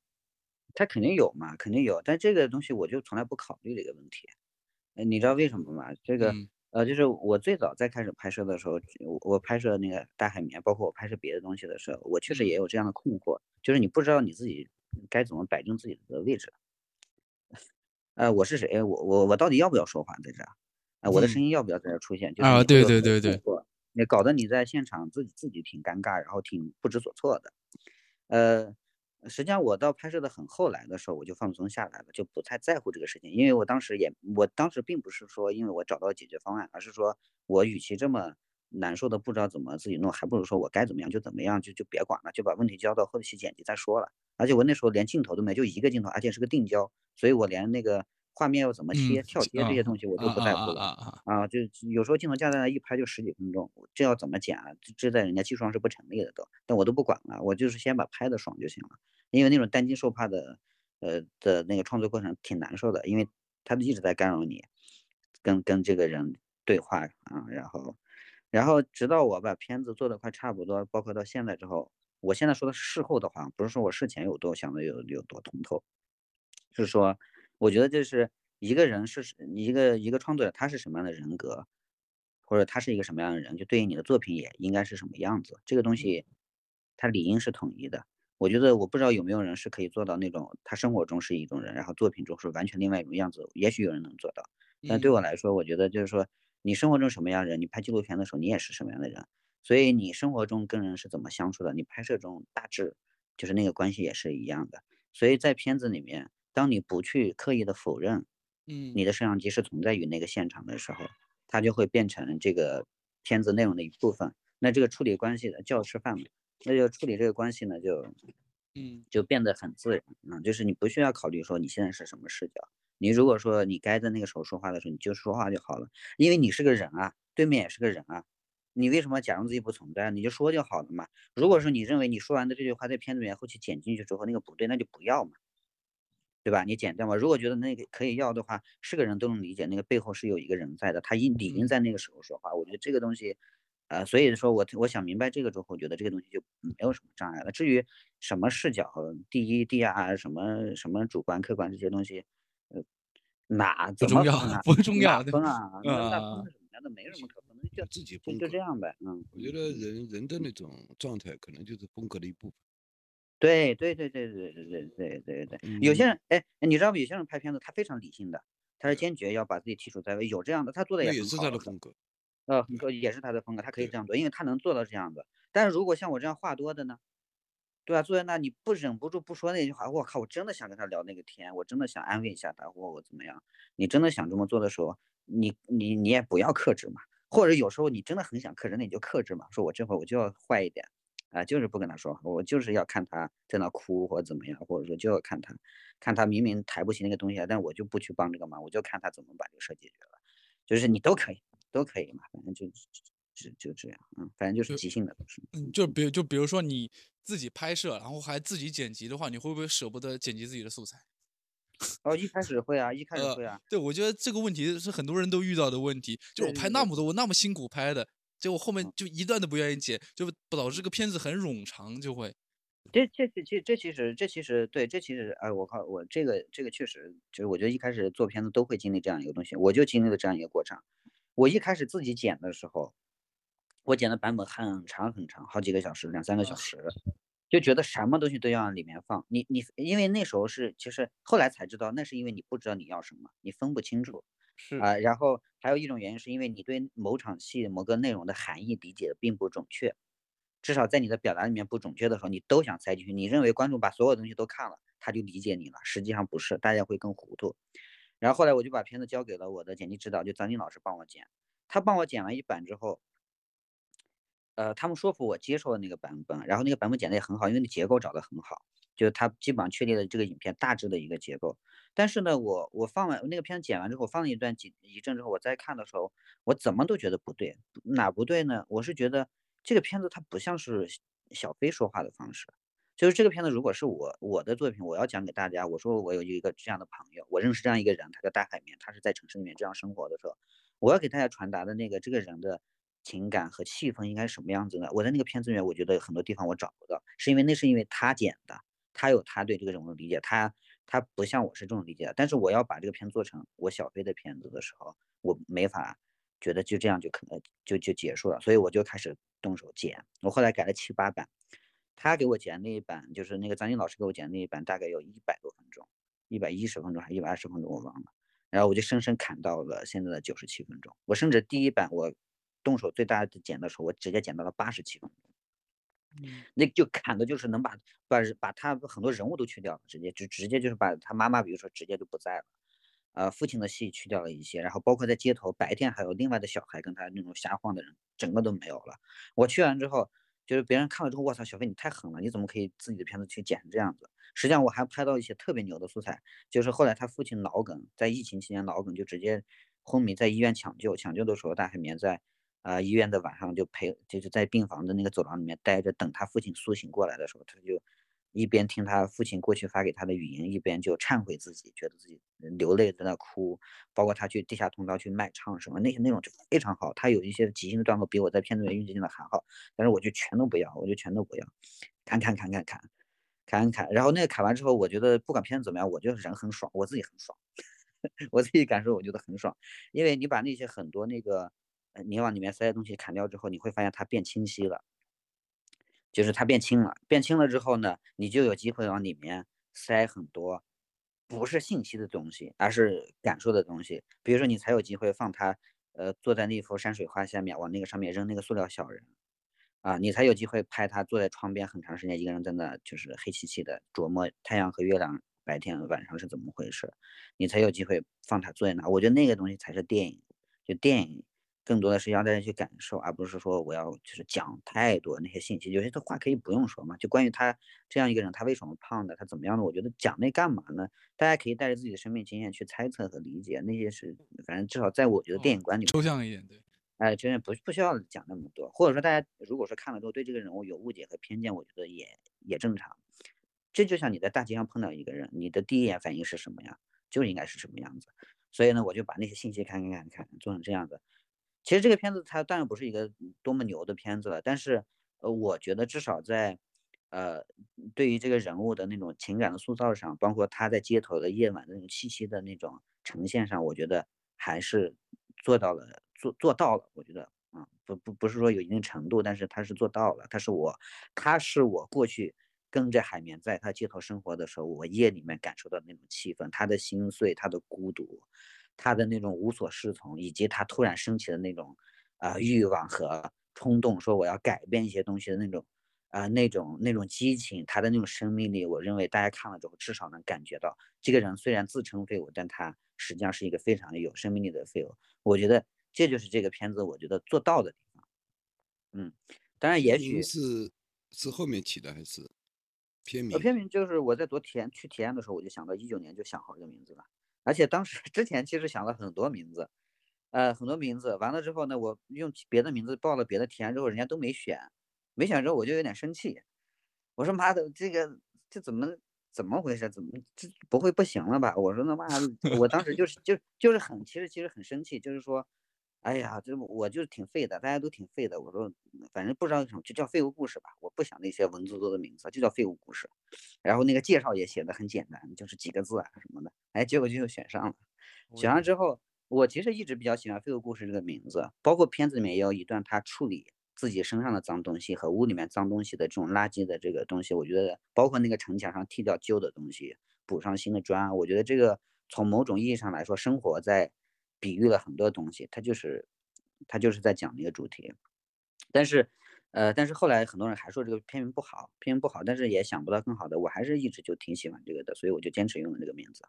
他肯定有嘛，肯定有。但这个东西我就从来不考虑这个问题。你知道为什么吗？这个呃，就是我最早在开始拍摄的时候，我我拍摄那个大海绵，包括我拍摄别的东西的时候，我确实也有这样的困惑，就是你不知道你自己该怎么摆正自己的位置。呃，我是谁？我我我到底要不要说话在这？啊，我的声音要不要在这出现？啊，对对对对。你搞得你在现场自己自己挺尴尬，然后挺不知所措的。呃，实际上我到拍摄的很后来的时候，我就放松下来了，就不太在乎这个事情，因为我当时也，我当时并不是说因为我找到解决方案，而是说我与其这么难受的不知道怎么自己弄，还不如说我该怎么样就怎么样，就就别管了，就把问题交到后期剪辑再说了。而且我那时候连镜头都没，就一个镜头，而且是个定焦，所以我连那个。画面要怎么切、跳接这些东西我都不在乎了啊！就有时候镜头架在那一拍就十几分钟，这要怎么剪啊？这在人家技术上是不成立的都，但我都不管了，我就是先把拍的爽就行了。因为那种担惊受怕的，呃的那个创作过程挺难受的，因为他一直在干扰你，跟跟这个人对话啊，然后，然后直到我把片子做的快差不多，包括到现在之后，我现在说的是事后的话，不是说我事前有多想的有有多通透，是说。我觉得就是一个人是一个一个创作者，他是什么样的人格，或者他是一个什么样的人，就对应你的作品也应该是什么样子。这个东西，它理应是统一的。我觉得我不知道有没有人是可以做到那种，他生活中是一种人，然后作品中是完全另外一种样子。也许有人能做到，但对我来说，我觉得就是说，你生活中什么样人，你拍纪录片的时候你也是什么样的人。所以你生活中跟人是怎么相处的，你拍摄中大致就是那个关系也是一样的。所以在片子里面。当你不去刻意的否认，嗯，你的摄像机是存在于那个现场的时候，它就会变成这个片子内容的一部分。那这个处理关系的叫吃饭嘛，那就处理这个关系呢，就，嗯，就变得很自然啊。就是你不需要考虑说你现在是什么视角，你如果说你该在那个时候说话的时候，你就说话就好了，因为你是个人啊，对面也是个人啊，你为什么假装自己不存在？你就说就好了嘛。如果说你认为你说完的这句话在片子里面后期剪进去之后那个不对，那就不要嘛。对吧？你剪掉嘛？如果觉得那个可以要的话，是个人都能理解，那个背后是有一个人在的，他应理应在那个时候说话。我觉得这个东西，呃，所以说我我想明白这个之后，我觉得这个东西就没有什么障碍了。至于什么视角，第一、第二，什么什么主观、客观这些东西，呃，哪不重要，不重要，分啊，那那分什么呀？那没什么可分的，就自己就就这样呗。嗯，我觉得人人的那种状态，可能就是风格的一部分。对对对对对对对对对对，有些人哎，你知道吗？有些人拍片子他非常理性的，他是坚决要把自己剔除在外，有这样的，他做的也也是他的风格。呃，也是他的风格，他可以这样做，因为他能做到这样子。但是如果像我这样话多的呢，对啊？坐在那你不忍不住不说那句话，我靠，我真的想跟他聊那个天，我真的想安慰一下他，或我怎么样？你真的想这么做的时候，你你你也不要克制嘛。或者有时候你真的很想克制，那你就克制嘛。说我这会儿我就要坏一点，啊，就是不跟他说，我就是要看他在那哭或者怎么样，或者说就要看他，看他明明抬不起那个东西来，但我就不去帮这个忙，我就看他怎么把这个事解决了。就是你都可以。都可以嘛，反正就就就这样，嗯，反正就是即兴的。嗯，就比如就比如说你自己拍摄，然后还自己剪辑的话，你会不会舍不得剪辑自己的素材？哦，一开始会啊，一开始会啊。对，我觉得这个问题是很多人都遇到的问题，就我拍那么多，我那么辛苦拍的，结果后面就一段都不愿意剪，就导致这个片子很冗长，就会。这这这这这其实这其实对这其实哎我靠我这个这个确实就是我觉得一开始做片子都会经历这样一个东西，我就经历了这样一个过程。我一开始自己剪的时候，我剪的版本很长很长，好几个小时，两三个小时，就觉得什么东西都要往里面放。你你，因为那时候是，其实后来才知道，那是因为你不知道你要什么，你分不清楚。是啊，然后还有一种原因是因为你对某场戏某个内容的含义理解的并不准确，至少在你的表达里面不准确的时候，你都想塞进去。你认为观众把所有东西都看了，他就理解你了，实际上不是，大家会更糊涂。然后后来我就把片子交给了我的剪辑指导，就张晶老师帮我剪。他帮我剪完一版之后，呃，他们说服我接受了那个版本。然后那个版本剪的也很好，因为那结构找的很好，就是他基本上确立了这个影片大致的一个结构。但是呢，我我放完那个片子剪完之后，放了一段几一阵之后，我再看的时候，我怎么都觉得不对，哪不对呢？我是觉得这个片子它不像是小飞说话的方式。就是这个片子，如果是我我的作品，我要讲给大家，我说我有一个这样的朋友，我认识这样一个人，他叫大海绵，他是在城市里面这样生活的时候，我要给大家传达的那个这个人的情感和气氛应该什么样子呢？我在那个片子里面，我觉得很多地方我找不到，是因为那是因为他剪的，他有他对这个人物的理解，他他不像我是这种理解的，但是我要把这个片做成我小飞的片子的时候，我没法觉得就这样就可能就就结束了，所以我就开始动手剪，我后来改了七八版。他给我剪那一版，就是那个张晶老师给我剪那一版，大概有一百多分钟，一百一十分钟还是一百二十分钟，我忘了。然后我就生生砍到了现在的九十七分钟。我甚至第一版我动手最大的剪的时候，我直接剪到了八十七分钟。那就砍的就是能把把把他很多人物都去掉了，直接就直接就是把他妈妈，比如说直接就不在了。呃，父亲的戏去掉了一些，然后包括在街头白天还有另外的小孩跟他那种瞎晃的人，整个都没有了。我去完之后。就是别人看了之后，我操，小飞你太狠了，你怎么可以自己的片子去剪这样子？实际上我还拍到一些特别牛的素材，就是后来他父亲脑梗，在疫情期间脑梗就直接昏迷在医院抢救，抢救的时候大海绵在啊医院的晚上就陪，就是在病房的那个走廊里面待着，等他父亲苏醒过来的时候，他就。一边听他父亲过去发给他的语音，一边就忏悔自己，觉得自己流泪在那哭。包括他去地下通道去卖唱什么那些内容就非常好。他有一些即兴的段落比我在片子里运镜的还好，但是我就全都不要，我就全都不要，砍砍砍砍砍砍砍。然后那个砍完之后，我觉得不管片子怎么样，我觉得人很爽，我自己很爽，我自己感受我觉得很爽，因为你把那些很多那个你往里面塞的东西砍掉之后，你会发现它变清晰了。就是它变轻了，变轻了之后呢，你就有机会往里面塞很多不是信息的东西，而是感受的东西。比如说，你才有机会放他，呃，坐在那幅山水画下面，往那个上面扔那个塑料小人，啊，你才有机会拍他坐在窗边很长时间，一个人在那就是黑漆漆的琢磨太阳和月亮白天晚上是怎么回事，你才有机会放他坐在那。我觉得那个东西才是电影，就电影。更多的是让大家去感受，而不是说我要就是讲太多那些信息。有些的话可以不用说嘛，就关于他这样一个人，他为什么胖的，他怎么样的，我觉得讲那干嘛呢？大家可以带着自己的生命经验去猜测和理解。那些是反正至少在我觉得电影观里抽象一点，对，哎，真的不不需要讲那么多。或者说大家如果说看了之后对这个人物有误解和偏见，我觉得也也正常。这就像你在大街上碰到一个人，你的第一眼反应是什么呀？就应该是什么样子。所以呢，我就把那些信息看看看看做成这样子。其实这个片子它当然不是一个多么牛的片子了，但是呃，我觉得至少在呃对于这个人物的那种情感的塑造上，包括他在街头的夜晚的那种气息的那种呈现上，我觉得还是做到了做做到了。我觉得啊，不不不是说有一定程度，但是他是做到了。他是我，他是我过去跟着海绵在他街头生活的时候，我夜里面感受到那种气氛，他的心碎，他的孤独。他的那种无所适从，以及他突然升起的那种呃欲望和冲动，说我要改变一些东西的那种啊那种那种激情，他的那种生命力，我认为大家看了之后至少能感觉到，这个人虽然自称废物，但他实际上是一个非常有生命力的废物。我觉得这就是这个片子我觉得做到的地方。嗯，当然也许是是后面起的还是片名？片名就是我在昨天去体验的时候，我就想到一九年就想好这个名字了。而且当时 之前其实想了很多名字，呃，很多名字完了之后呢，我用别的名字报了别的提案之后，人家都没选，没选之后我就有点生气，我说妈的，这个这怎么怎么回事？怎么这不会不行了吧？我说那妈，我当时就是就就是很其实其实很生气，就是说。哎呀，这我就是挺废的，大家都挺废的。我说，反正不知道什么，就叫废物故事吧。我不想那些文绉绉的名字，就叫废物故事。然后那个介绍也写的很简单，就是几个字啊什么的。哎，结果就选上了。选上之后，我其实一直比较喜欢废物故事这个名字。包括片子里面也有一段他处理自己身上的脏东西和屋里面脏东西的这种垃圾的这个东西。我觉得，包括那个城墙上剔掉旧的东西，补上新的砖。我觉得这个从某种意义上来说，生活在。比喻了很多东西，他就是，他就是在讲那个主题，但是，呃，但是后来很多人还说这个片名不好，片名不好，但是也想不到更好的，我还是一直就挺喜欢这个的，所以我就坚持用了这个名字。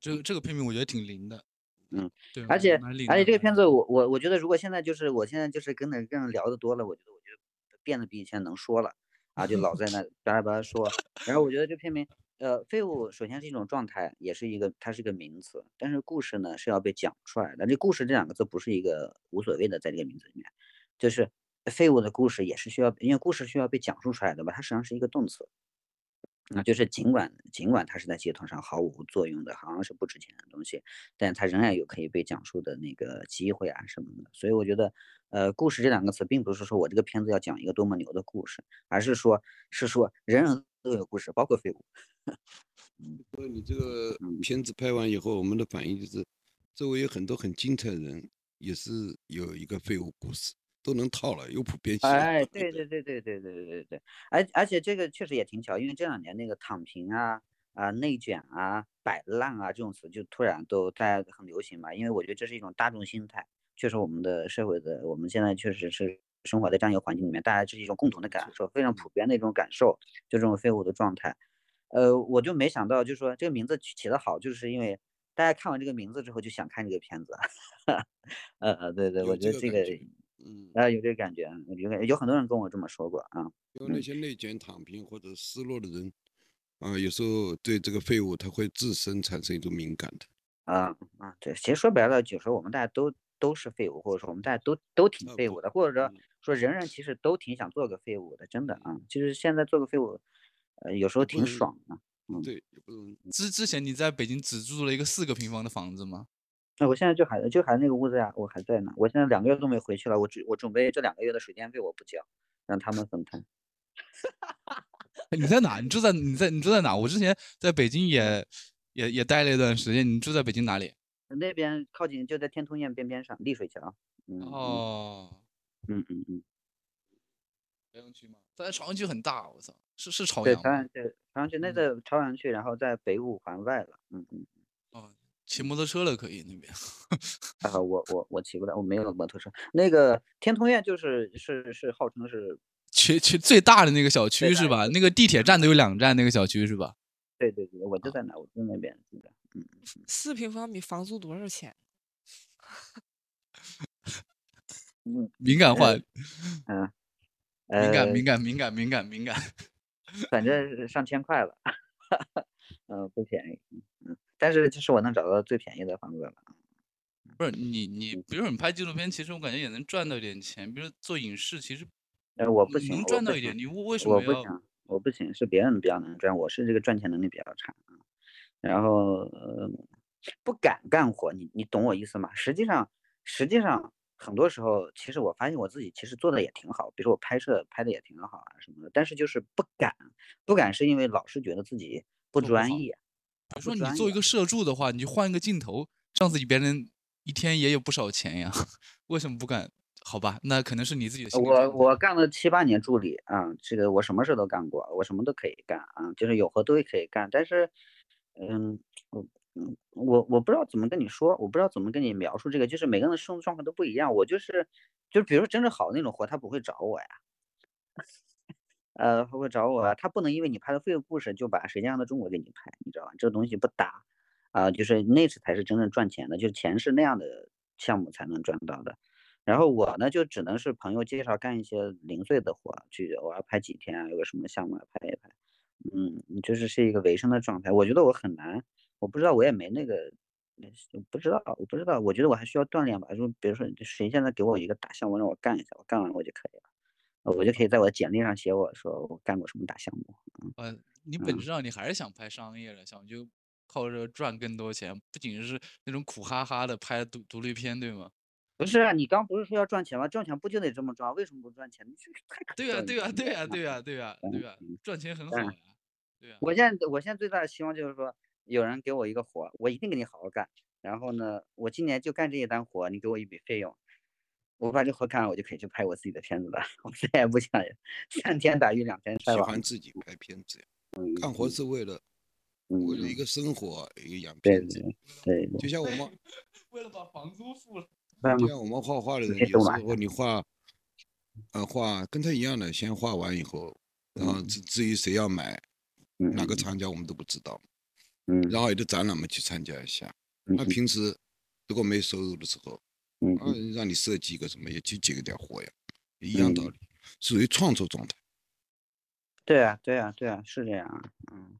这个这个片名我觉得挺灵的，嗯，对，而且而且这个片子我我我觉得如果现在就是我现在就是跟那跟人聊的多了，我觉得我觉得变得比以前能说了啊，就老在那叭叭叭说，然后我觉得这片名。呃，废物首先是一种状态，也是一个，它是一个名词。但是故事呢是要被讲出来的。这故事这两个字不是一个无所谓的，在这个名字里面，就是废物的故事也是需要，因为故事需要被讲述出来的吧？它实际上是一个动词。那就是尽管尽管它是在街头上毫无作用的，好像是不值钱的东西，但它仍然有可以被讲述的那个机会啊什么的。所以我觉得，呃，故事这两个词并不是说我这个片子要讲一个多么牛的故事，而是说，是说人人都有故事，包括废物。说你这个片子拍完以后，我们的反应就是，周围有很多很精彩的人，也是有一个废物故事，都能套了，有普遍性。哎，对对对对对对对对对，而而且这个确实也挺巧，因为这两年那个躺平啊啊内卷啊摆烂啊这种词就突然都大家很流行嘛，因为我觉得这是一种大众心态，确实我们的社会的我们现在确实是生活在这样一个环境里面，大家这是一种共同的感受，非常普遍的一种感受，就这种废物的状态。呃，我就没想到，就是说这个名字起得好，就是因为大家看完这个名字之后就想看这个片子。呃 呃，对对，我觉得这个，嗯，啊，有这个感觉，有有很多人跟我这么说过啊。有那些内卷、躺平或者失落的人，啊，有时候对这个废物他会自身产生一种敏感的。啊啊，对，其实说白了，就是说我们大家都都是废物，或者说我们大家都都挺废物的，或者说说人人其实都挺想做个废物的，真的啊，其实现在做个废物。呃，有时候挺爽的。嗯，对，之之前你在北京只住了一个四个平方的房子吗？那我现在就还就还那个屋子呀，我还在呢。我现在两个月都没回去了，我准我准备这两个月的水电费我不交，让他们分摊。你在哪？你住在你在你住在哪？我之前在北京也也也待了一段时间。你住在北京哪里？那边靠近就在天通苑边边上，丽水桥。哦，嗯嗯嗯。朝阳区吗？在朝阳区很大，我操，是是朝阳。对，朝阳对朝阳区，那在朝阳区，然后在北五环外了。嗯嗯。哦，骑摩托车了可以那边。啊，我我我骑不了，我没有摩托车。那个天通苑就是是是号称是区区最大的那个小区是吧？那个地铁站都有两站，那个小区是吧？对对对，我就在那，我就那边住的。嗯。四平方米房租多少钱？嗯，敏感话。嗯。敏感敏感敏感敏感敏感，反正上千块了，嗯，不便宜，嗯，但是这是我能找到最便宜的房子了。不是你你，比如说你拍纪录片，其实我感觉也能赚到一点钱。比如做影视，其实，呃，我不行，能赚到一点。你为什么我不行，我不行，是别人比较能赚，我是这个赚钱能力比较差然后呃，不敢干活，你你懂我意思吗？实际上实际上。很多时候，其实我发现我自己其实做的也挺好，比如说我拍摄拍的也挺好啊什么的，但是就是不敢，不敢是因为老是觉得自己不专业。比如说你做一个摄助的话，你就换一个镜头，这样子别人一天也有不少钱呀，为什么不敢？好吧，那可能是你自己的我我干了七八年助理啊，这个我什么事都干过，我什么都可以干啊，就是有活都可以干。但是，嗯，我嗯我我不知道怎么跟你说，我不知道怎么跟你描述这个，就是每个人的生活状况都不一样。我就是就是比如说真正好的那种活，他不会找我呀，呃，他会找我啊，他不能因为你拍的废物故事就把《舌尖上的中国》给你拍，你知道吧？这个东西不搭啊，就是那次才是真正赚钱的，就是钱是那样的项目才能赚到的。然后我呢，就只能是朋友介绍干一些零碎的活，去我要拍几天啊，有个什么项目要拍一拍，嗯，就是是一个维生的状态。我觉得我很难，我不知道，我也没那个，不知道，我不知道，我觉得我还需要锻炼吧。就比如说，谁现在给我一个大项目让我干一下，我干完我就可以了，呃我就可以在我的简历上写我说我干过什么大项目。呃，你本嗯质上你还是想拍商业的，想就靠着赚更多钱，不仅是那种苦哈哈的拍独独立片，对吗？不是啊，你刚不是说要赚钱吗？赚钱不就得这么赚？为什么不赚钱？太可对呀、笑了对呀、你 对呀、知道吗对啊、对啊、对呀、嗯赚钱很好呀，对呀、我现在我现在最大的希望就是说，有人给我一个活儿，我一定给你好好干。然后呢，我今年就干这一单活，你给我一笔费用，我把这活干完，我就可以去拍我自己的片子了。我再也不想三天打鱼两天晒网喜欢。自己拍片子呀，嗯干活是为了嗯为了一个生活，一个养片子。对对就像我们 为了把房租付了。对，就像我们画画的人，有时候你画，呃，画跟他一样的，先画完以后，然后至至于谁要买，嗯哪个厂家我们都不知道。嗯然后有的展览嘛去参加一下。嗯那平时如果没收入的时候，嗯啊，让你设计一个什么，也去接个点活呀，一样嗯道理，属于创作状态。对啊对啊对啊，是这样啊。嗯，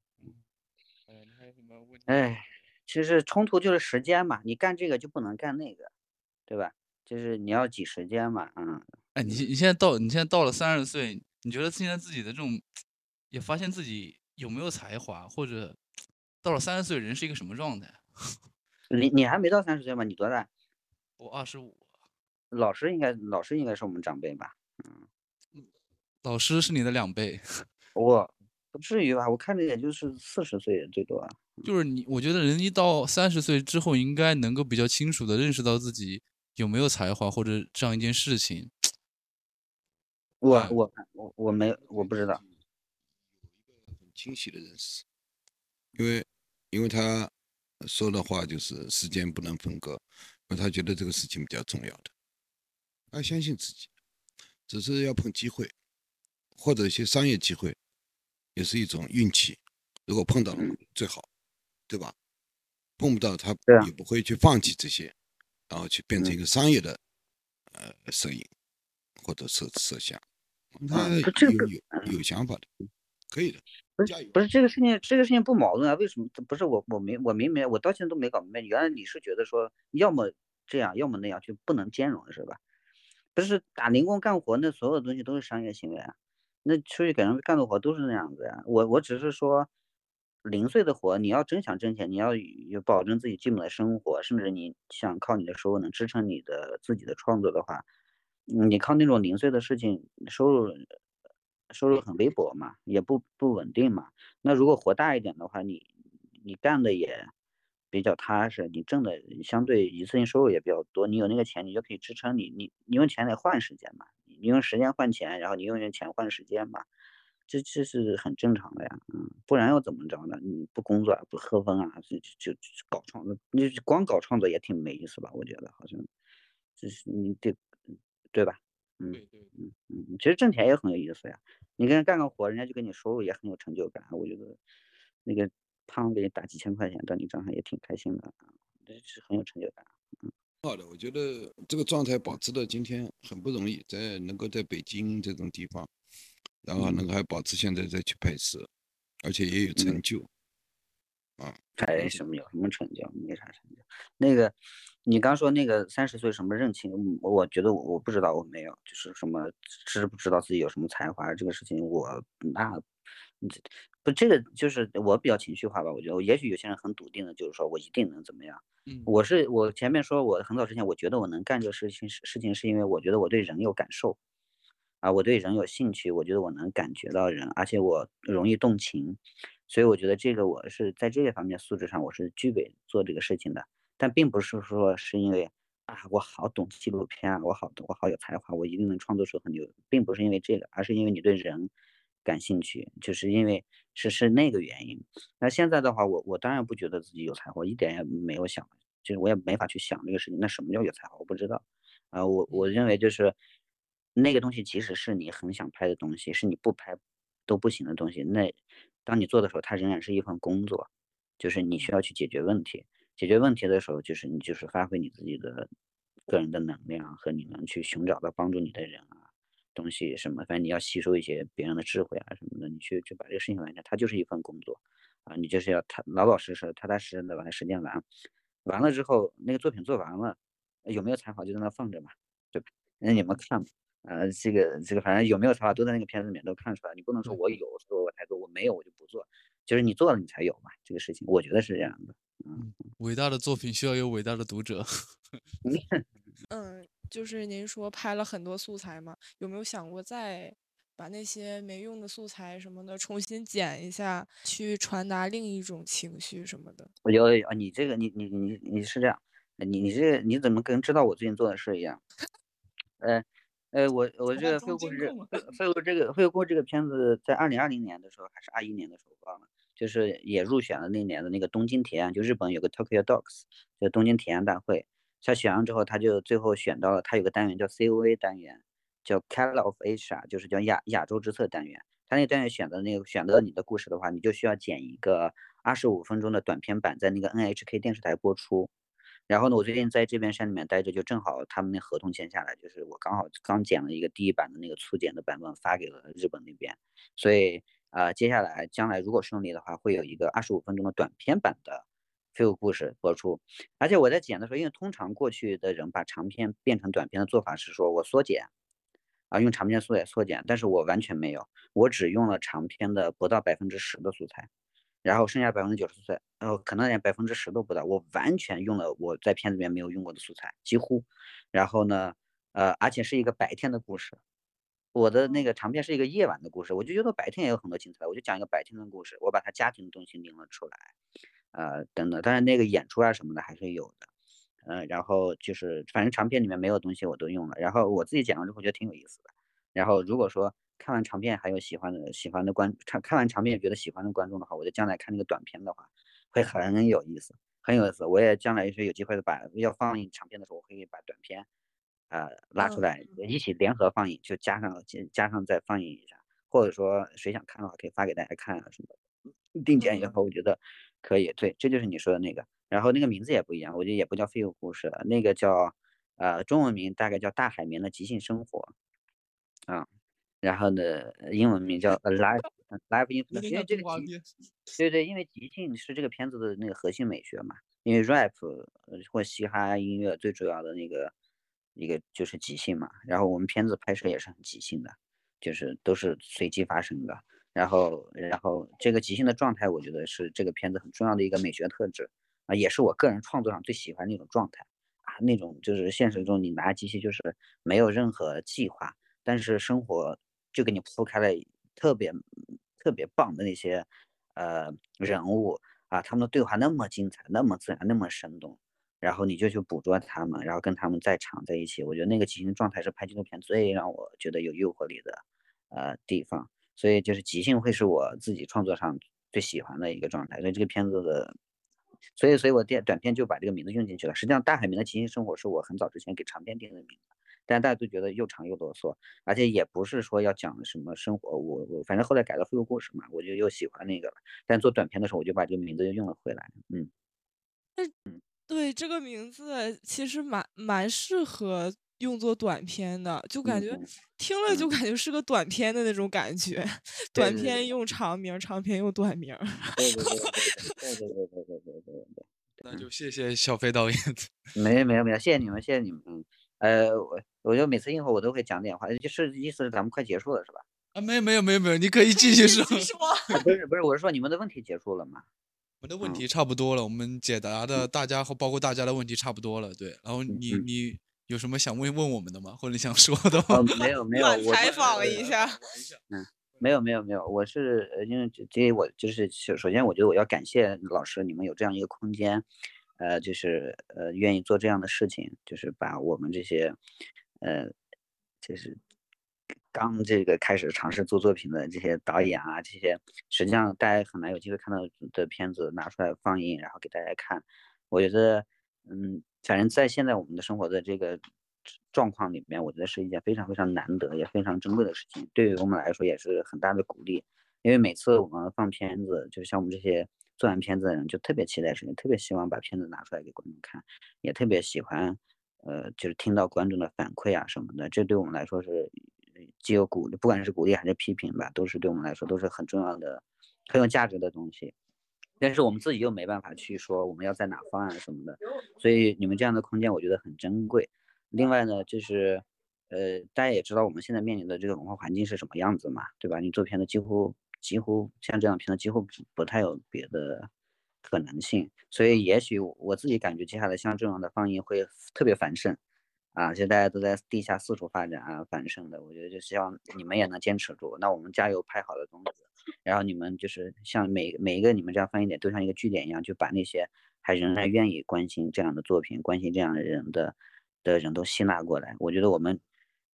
哎，你还有什么问题？哎，其实冲突就是时间嘛，你干这个就不能干那个，对吧？就是你要挤时间嘛，嗯。哎，你你现在到你现在到了三十岁，你觉得现在自己的这种，也发现自己有没有才华，或者到了三十岁人是一个什么状态？你你还没到三十岁吗？你多大？我二十五，老师应该老师应该是我们长辈吧？嗯老师是你的两倍，我不至于吧？我看着也就是四十岁最多啊。就是你，我觉得人一到三十岁之后，应该能够比较清楚的认识到自己有没有才华，或者这样一件事情。哎我我我我没我不知道。很清晰的认识，因为因为他说的话就是时间不能分割，因为他觉得这个事情比较重要的，他相信自己，只是要碰机会，或者一些商业机会，也是一种运气，如果碰到了最好，对吧？碰不到他也不会去放弃这些，然后去变成一个商业的呃摄影或者摄摄像，他有有有想法的，可以的。不是不是这个事情，这个事情不矛盾啊？为什么？不是我我没我明白，我到现在都没搞明白。原来你是觉得说，要么这样，要么那样，就不能兼容是吧？不是打零工干活，那所有的东西都是商业行为啊。那出去给人干的活都是那样子呀。我我只是说，零碎的活，你要真想挣钱，你要有保证自己基本的生活，甚至你想靠你的收入能支撑你的自己的创作的话，嗯你靠那种零碎的事情，收入收入很微薄嘛，也不不稳定嘛。那如果活大一点的话，你你干的也比较踏实，你挣的相对一次性收入也比较多，你有那个钱，你就可以支撑你，你你用钱得换时间嘛，你用时间换钱，然后你用钱换时间嘛，这这是很正常的呀，嗯，不然要怎么着呢？你不工作啊，不喝风啊，就就就搞创作，你光搞创作也挺没意思吧？我觉得好像，就是你得对吧？嗯对对，嗯嗯，其实挣钱也很有意思呀。你跟人干个活，人家就给你收入也很有成就感。我觉得那个他们给你打几千块钱到你账上也挺开心的，啊这是很有成就感。嗯好的，我觉得这个状态保持到今天很不容易，在能够在北京这种地方，然后能够还保持现在再去拍摄，而且也有成就。还什么有什么成就？没啥成就。那个你刚说那个三十岁什么认清，嗯我觉得我我不知道，我没有，就是什么知不知道自己有什么才华这个事情，我那不这个就是我比较情绪化吧，我觉得也许有些人很笃定的，就是说我一定能怎么样。嗯我是我前面说我很早之前我觉得我能干这个事情事情是因为我觉得我对人有感受，啊，我对人有兴趣，我觉得我能感觉到人，而且我容易动情，所以我觉得这个我是在这个方面素质上我是具备做这个事情的，但并不是说是因为啊我好懂纪录片啊，我好我好有才华，我一定能创作出很牛，并不是因为这个，而是因为你对人感兴趣，就是因为是是那个原因。那现在的话，我我当然不觉得自己有才华，一点也没有想，就是我也没法去想这个事情。那什么叫有才华？我不知道。啊、我我认为就是那个东西，即使是你很想拍的东西，是你不拍都不行的东西，那当你做的时候，它仍然是一份工作，就是你需要去解决问题。解决问题的时候，就是你就是发挥你自己的个人的能量和你能去寻找到帮助你的人啊。东西什么，反正你要吸收一些别人的智慧啊什么的，你去去把这个事情完成，它就是一份工作啊，你就是要踏老老实实、踏踏实实的把它实践完，完了之后那个作品做完了，有没有才华就在那放着嘛，对吧？那你们看嘛，呃，这个这个反正有没有才华都在那个片子里面都看出来，你不能说我有，所以我才做，我没有我就不做，就是你做了你才有嘛，这个事情我觉得是这样的。伟大的作品需要有伟大的读者。嗯，就是您说拍了很多素材嘛，有没有想过再把那些没用的素材什么的重新剪一下，去传达另一种情绪什么的？我有有啊，你这个你你你你是这样，你你这个你怎么跟知道我最近做的事一样？呃呃，我我这个中废物故事监控这废物这个废物故事这个片子在二零二零年的时候还是二一年的时候忘了，就是也入选了那年的那个东京提案，就日本有个 Tokyo Docs，就东京提案大会，他选完之后他就最后选到了他有个单元叫 COA 单元，叫 Color of Asia，就是叫亚亚洲之色单元。他那个单元选的那个选择你的故事的话，你就需要剪一个二十五分钟的短片版，在那个 NHK 电视台播出。然后呢，我最近在这边山里面待着，就正好他们那合同签下来，就是我刚好刚剪了一个第一版的那个粗剪的版本发给了日本那边，所以呃，接下来将来如果顺利的话，会有一个二十五分钟的短片版的废物故事播出。而且我在剪的时候，因为通常过去的人把长片变成短片的做法是说我缩减，啊，用长篇素材缩减，但是我完全没有，我只用了长篇的不到百分之十的素材，然后剩下百分之九十素材，呃，可能连百分之十都不到，我完全用了我在片子里面没有用过的素材，几乎。然后呢，呃，而且是一个白天的故事，我的那个长片是一个夜晚的故事，我就觉得白天也有很多精彩，我就讲一个白天的故事，我把他家庭的东西拎了出来，呃，等等，当然那个演出啊什么的还是有的。呃，然后就是反正长片里面没有东西我都用了，然后我自己剪完之后觉得挺有意思的。然后如果说看完长片还有喜欢的喜欢的观看看完长片觉得喜欢的观众的话，我就将来看那个短片的话会很有意思，很有意思。我也将来也是有机会的把要放映长片的时候，我可以把短片呃拉出嗯来一起联合放映，就加上加加上再放映一下，或者说谁想看的话可以发给大家看啊什么的。定剪以嗯后，我觉得可以，对，这就是你说的那个。然后那个名字也不一样，我觉得也不叫废物故事了，那个叫呃中文名大概叫大海绵的即兴生活啊，然后呢英文名叫 Alive Live in，因为这个。对对，因为即兴是这个片子的那个核心美学嘛，因为 rap 呃或嘻哈音乐最主要的那个一个就是即兴嘛，然后我们片子拍摄也是很即兴的，就是都是随机发生的。然后，然后这个即兴的状态，我觉得是这个片子很重要的一个美学特质啊，也是我个人创作上最喜欢的那种状态。啊，那种就是现实中你拿机器就是没有任何计划，但是生活就给你铺开了特别特别棒的那些呃人物。啊，他们的对话那么精彩，那么自然，那么生动，然后你就去捕捉他们，然后跟他们在场在一起，我觉得那个即兴状态是拍纪录片最让我觉得有诱惑力的呃地方。所以就是即兴会是我自己创作上最喜欢的一个状态，所以这个片子的，所以所以我电短片就把这个名字用进去了。实际上，《大海明的即兴生活》是我很早之前给长片定的名字，但大家都觉得又长又啰嗦，而且也不是说要讲什么生活，我我反正后来改了废物故事嘛，我就又喜欢那个了。但做短片的时候，我就把这个名字又用了回来，嗯嗯。对，这个名字其实蛮蛮适合用作短片的，就感觉嗯听了就嗯感觉是个短片的那种感觉。短片用长名儿，长片用短名儿。对对对对对对对对对对对对那就谢谢小飞导演。没有没有没有，谢谢你们，谢谢你们。嗯，呃，我我就每次映后我都会讲点话，就是意思是咱们快结束了是吧？啊，没有没有没有没有，你可以继续说。继续说。不是不是，我是说你们的问题结束了吗？我们的问题差不多了，我们解答的大家和包括大家的问题差不多了，对。然后你你有什么想问问我们的吗？或者想说的吗？没有没有，我采访一下。嗯，没有没有没有，我是因为这我就是首首先我觉得我要感谢老师，你们有这样一个空间，呃，就是呃愿意做这样的事情，就是把我们这些呃就是。刚这个开始尝试做作品的这些导演啊，这些实际上大家很难有机会看到的片子拿出来放映，然后给大家看。我觉得，嗯，反正在现在我们的生活的这个状况里面，我觉得是一件非常非常难得也非常珍贵的事情。对于我们来说也是很大的鼓励，因为每次我们放片子，就像我们这些做完片子的人，就特别期待事情，特别希望把片子拿出来给观众看，也特别喜欢，呃，就是听到观众的反馈啊什么的。这对我们来说是。既有鼓励，不管是鼓励还是批评吧，都是对我们来说都是很重要的、很有价值的东西。但是我们自己又没办法去说我们要在哪方案什么的，所以你们这样的空间我觉得很珍贵。另外呢，就是呃，大家也知道我们现在面临的这个文化环境是什么样子嘛，对吧？你做片子几乎几乎像这样片子几乎不太有别的可能性，所以也许我自己感觉接下来像这样的放映会特别繁盛。啊，现在大家都在地下四处发展啊，繁盛的，我觉得就希望你们也能坚持住。那我们加油，拍好的东西，然后你们就是像每每一个你们这样翻译点，都像一个据点一样，就把那些还仍然愿意关心这样的作品、关心这样的人的的人都吸纳过来。我觉得我们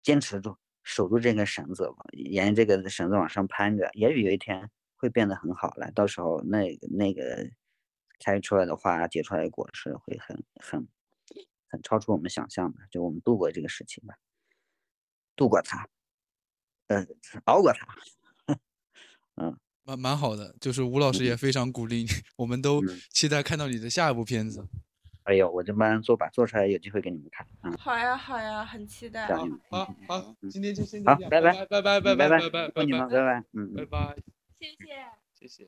坚持住，守住这根绳子，沿着这个绳子往上攀着，也许有一天会变得很好了。到时候那那个开出来的花，结出来的果实会很很。超出我们想象的，就我们度过这个事情吧，度过它，呃，熬过它，嗯，蛮蛮好的。就是吴老师也非常鼓励你，我们都期待看到你的下一部片子。哎呦，我这慢慢做吧，做出来有机会给你们看。嗯，好呀，好呀，很期待。好，好，好，今天就先好，拜拜，拜拜，拜拜，拜拜，拜拜，你们拜拜，嗯，拜拜，谢谢，谢谢。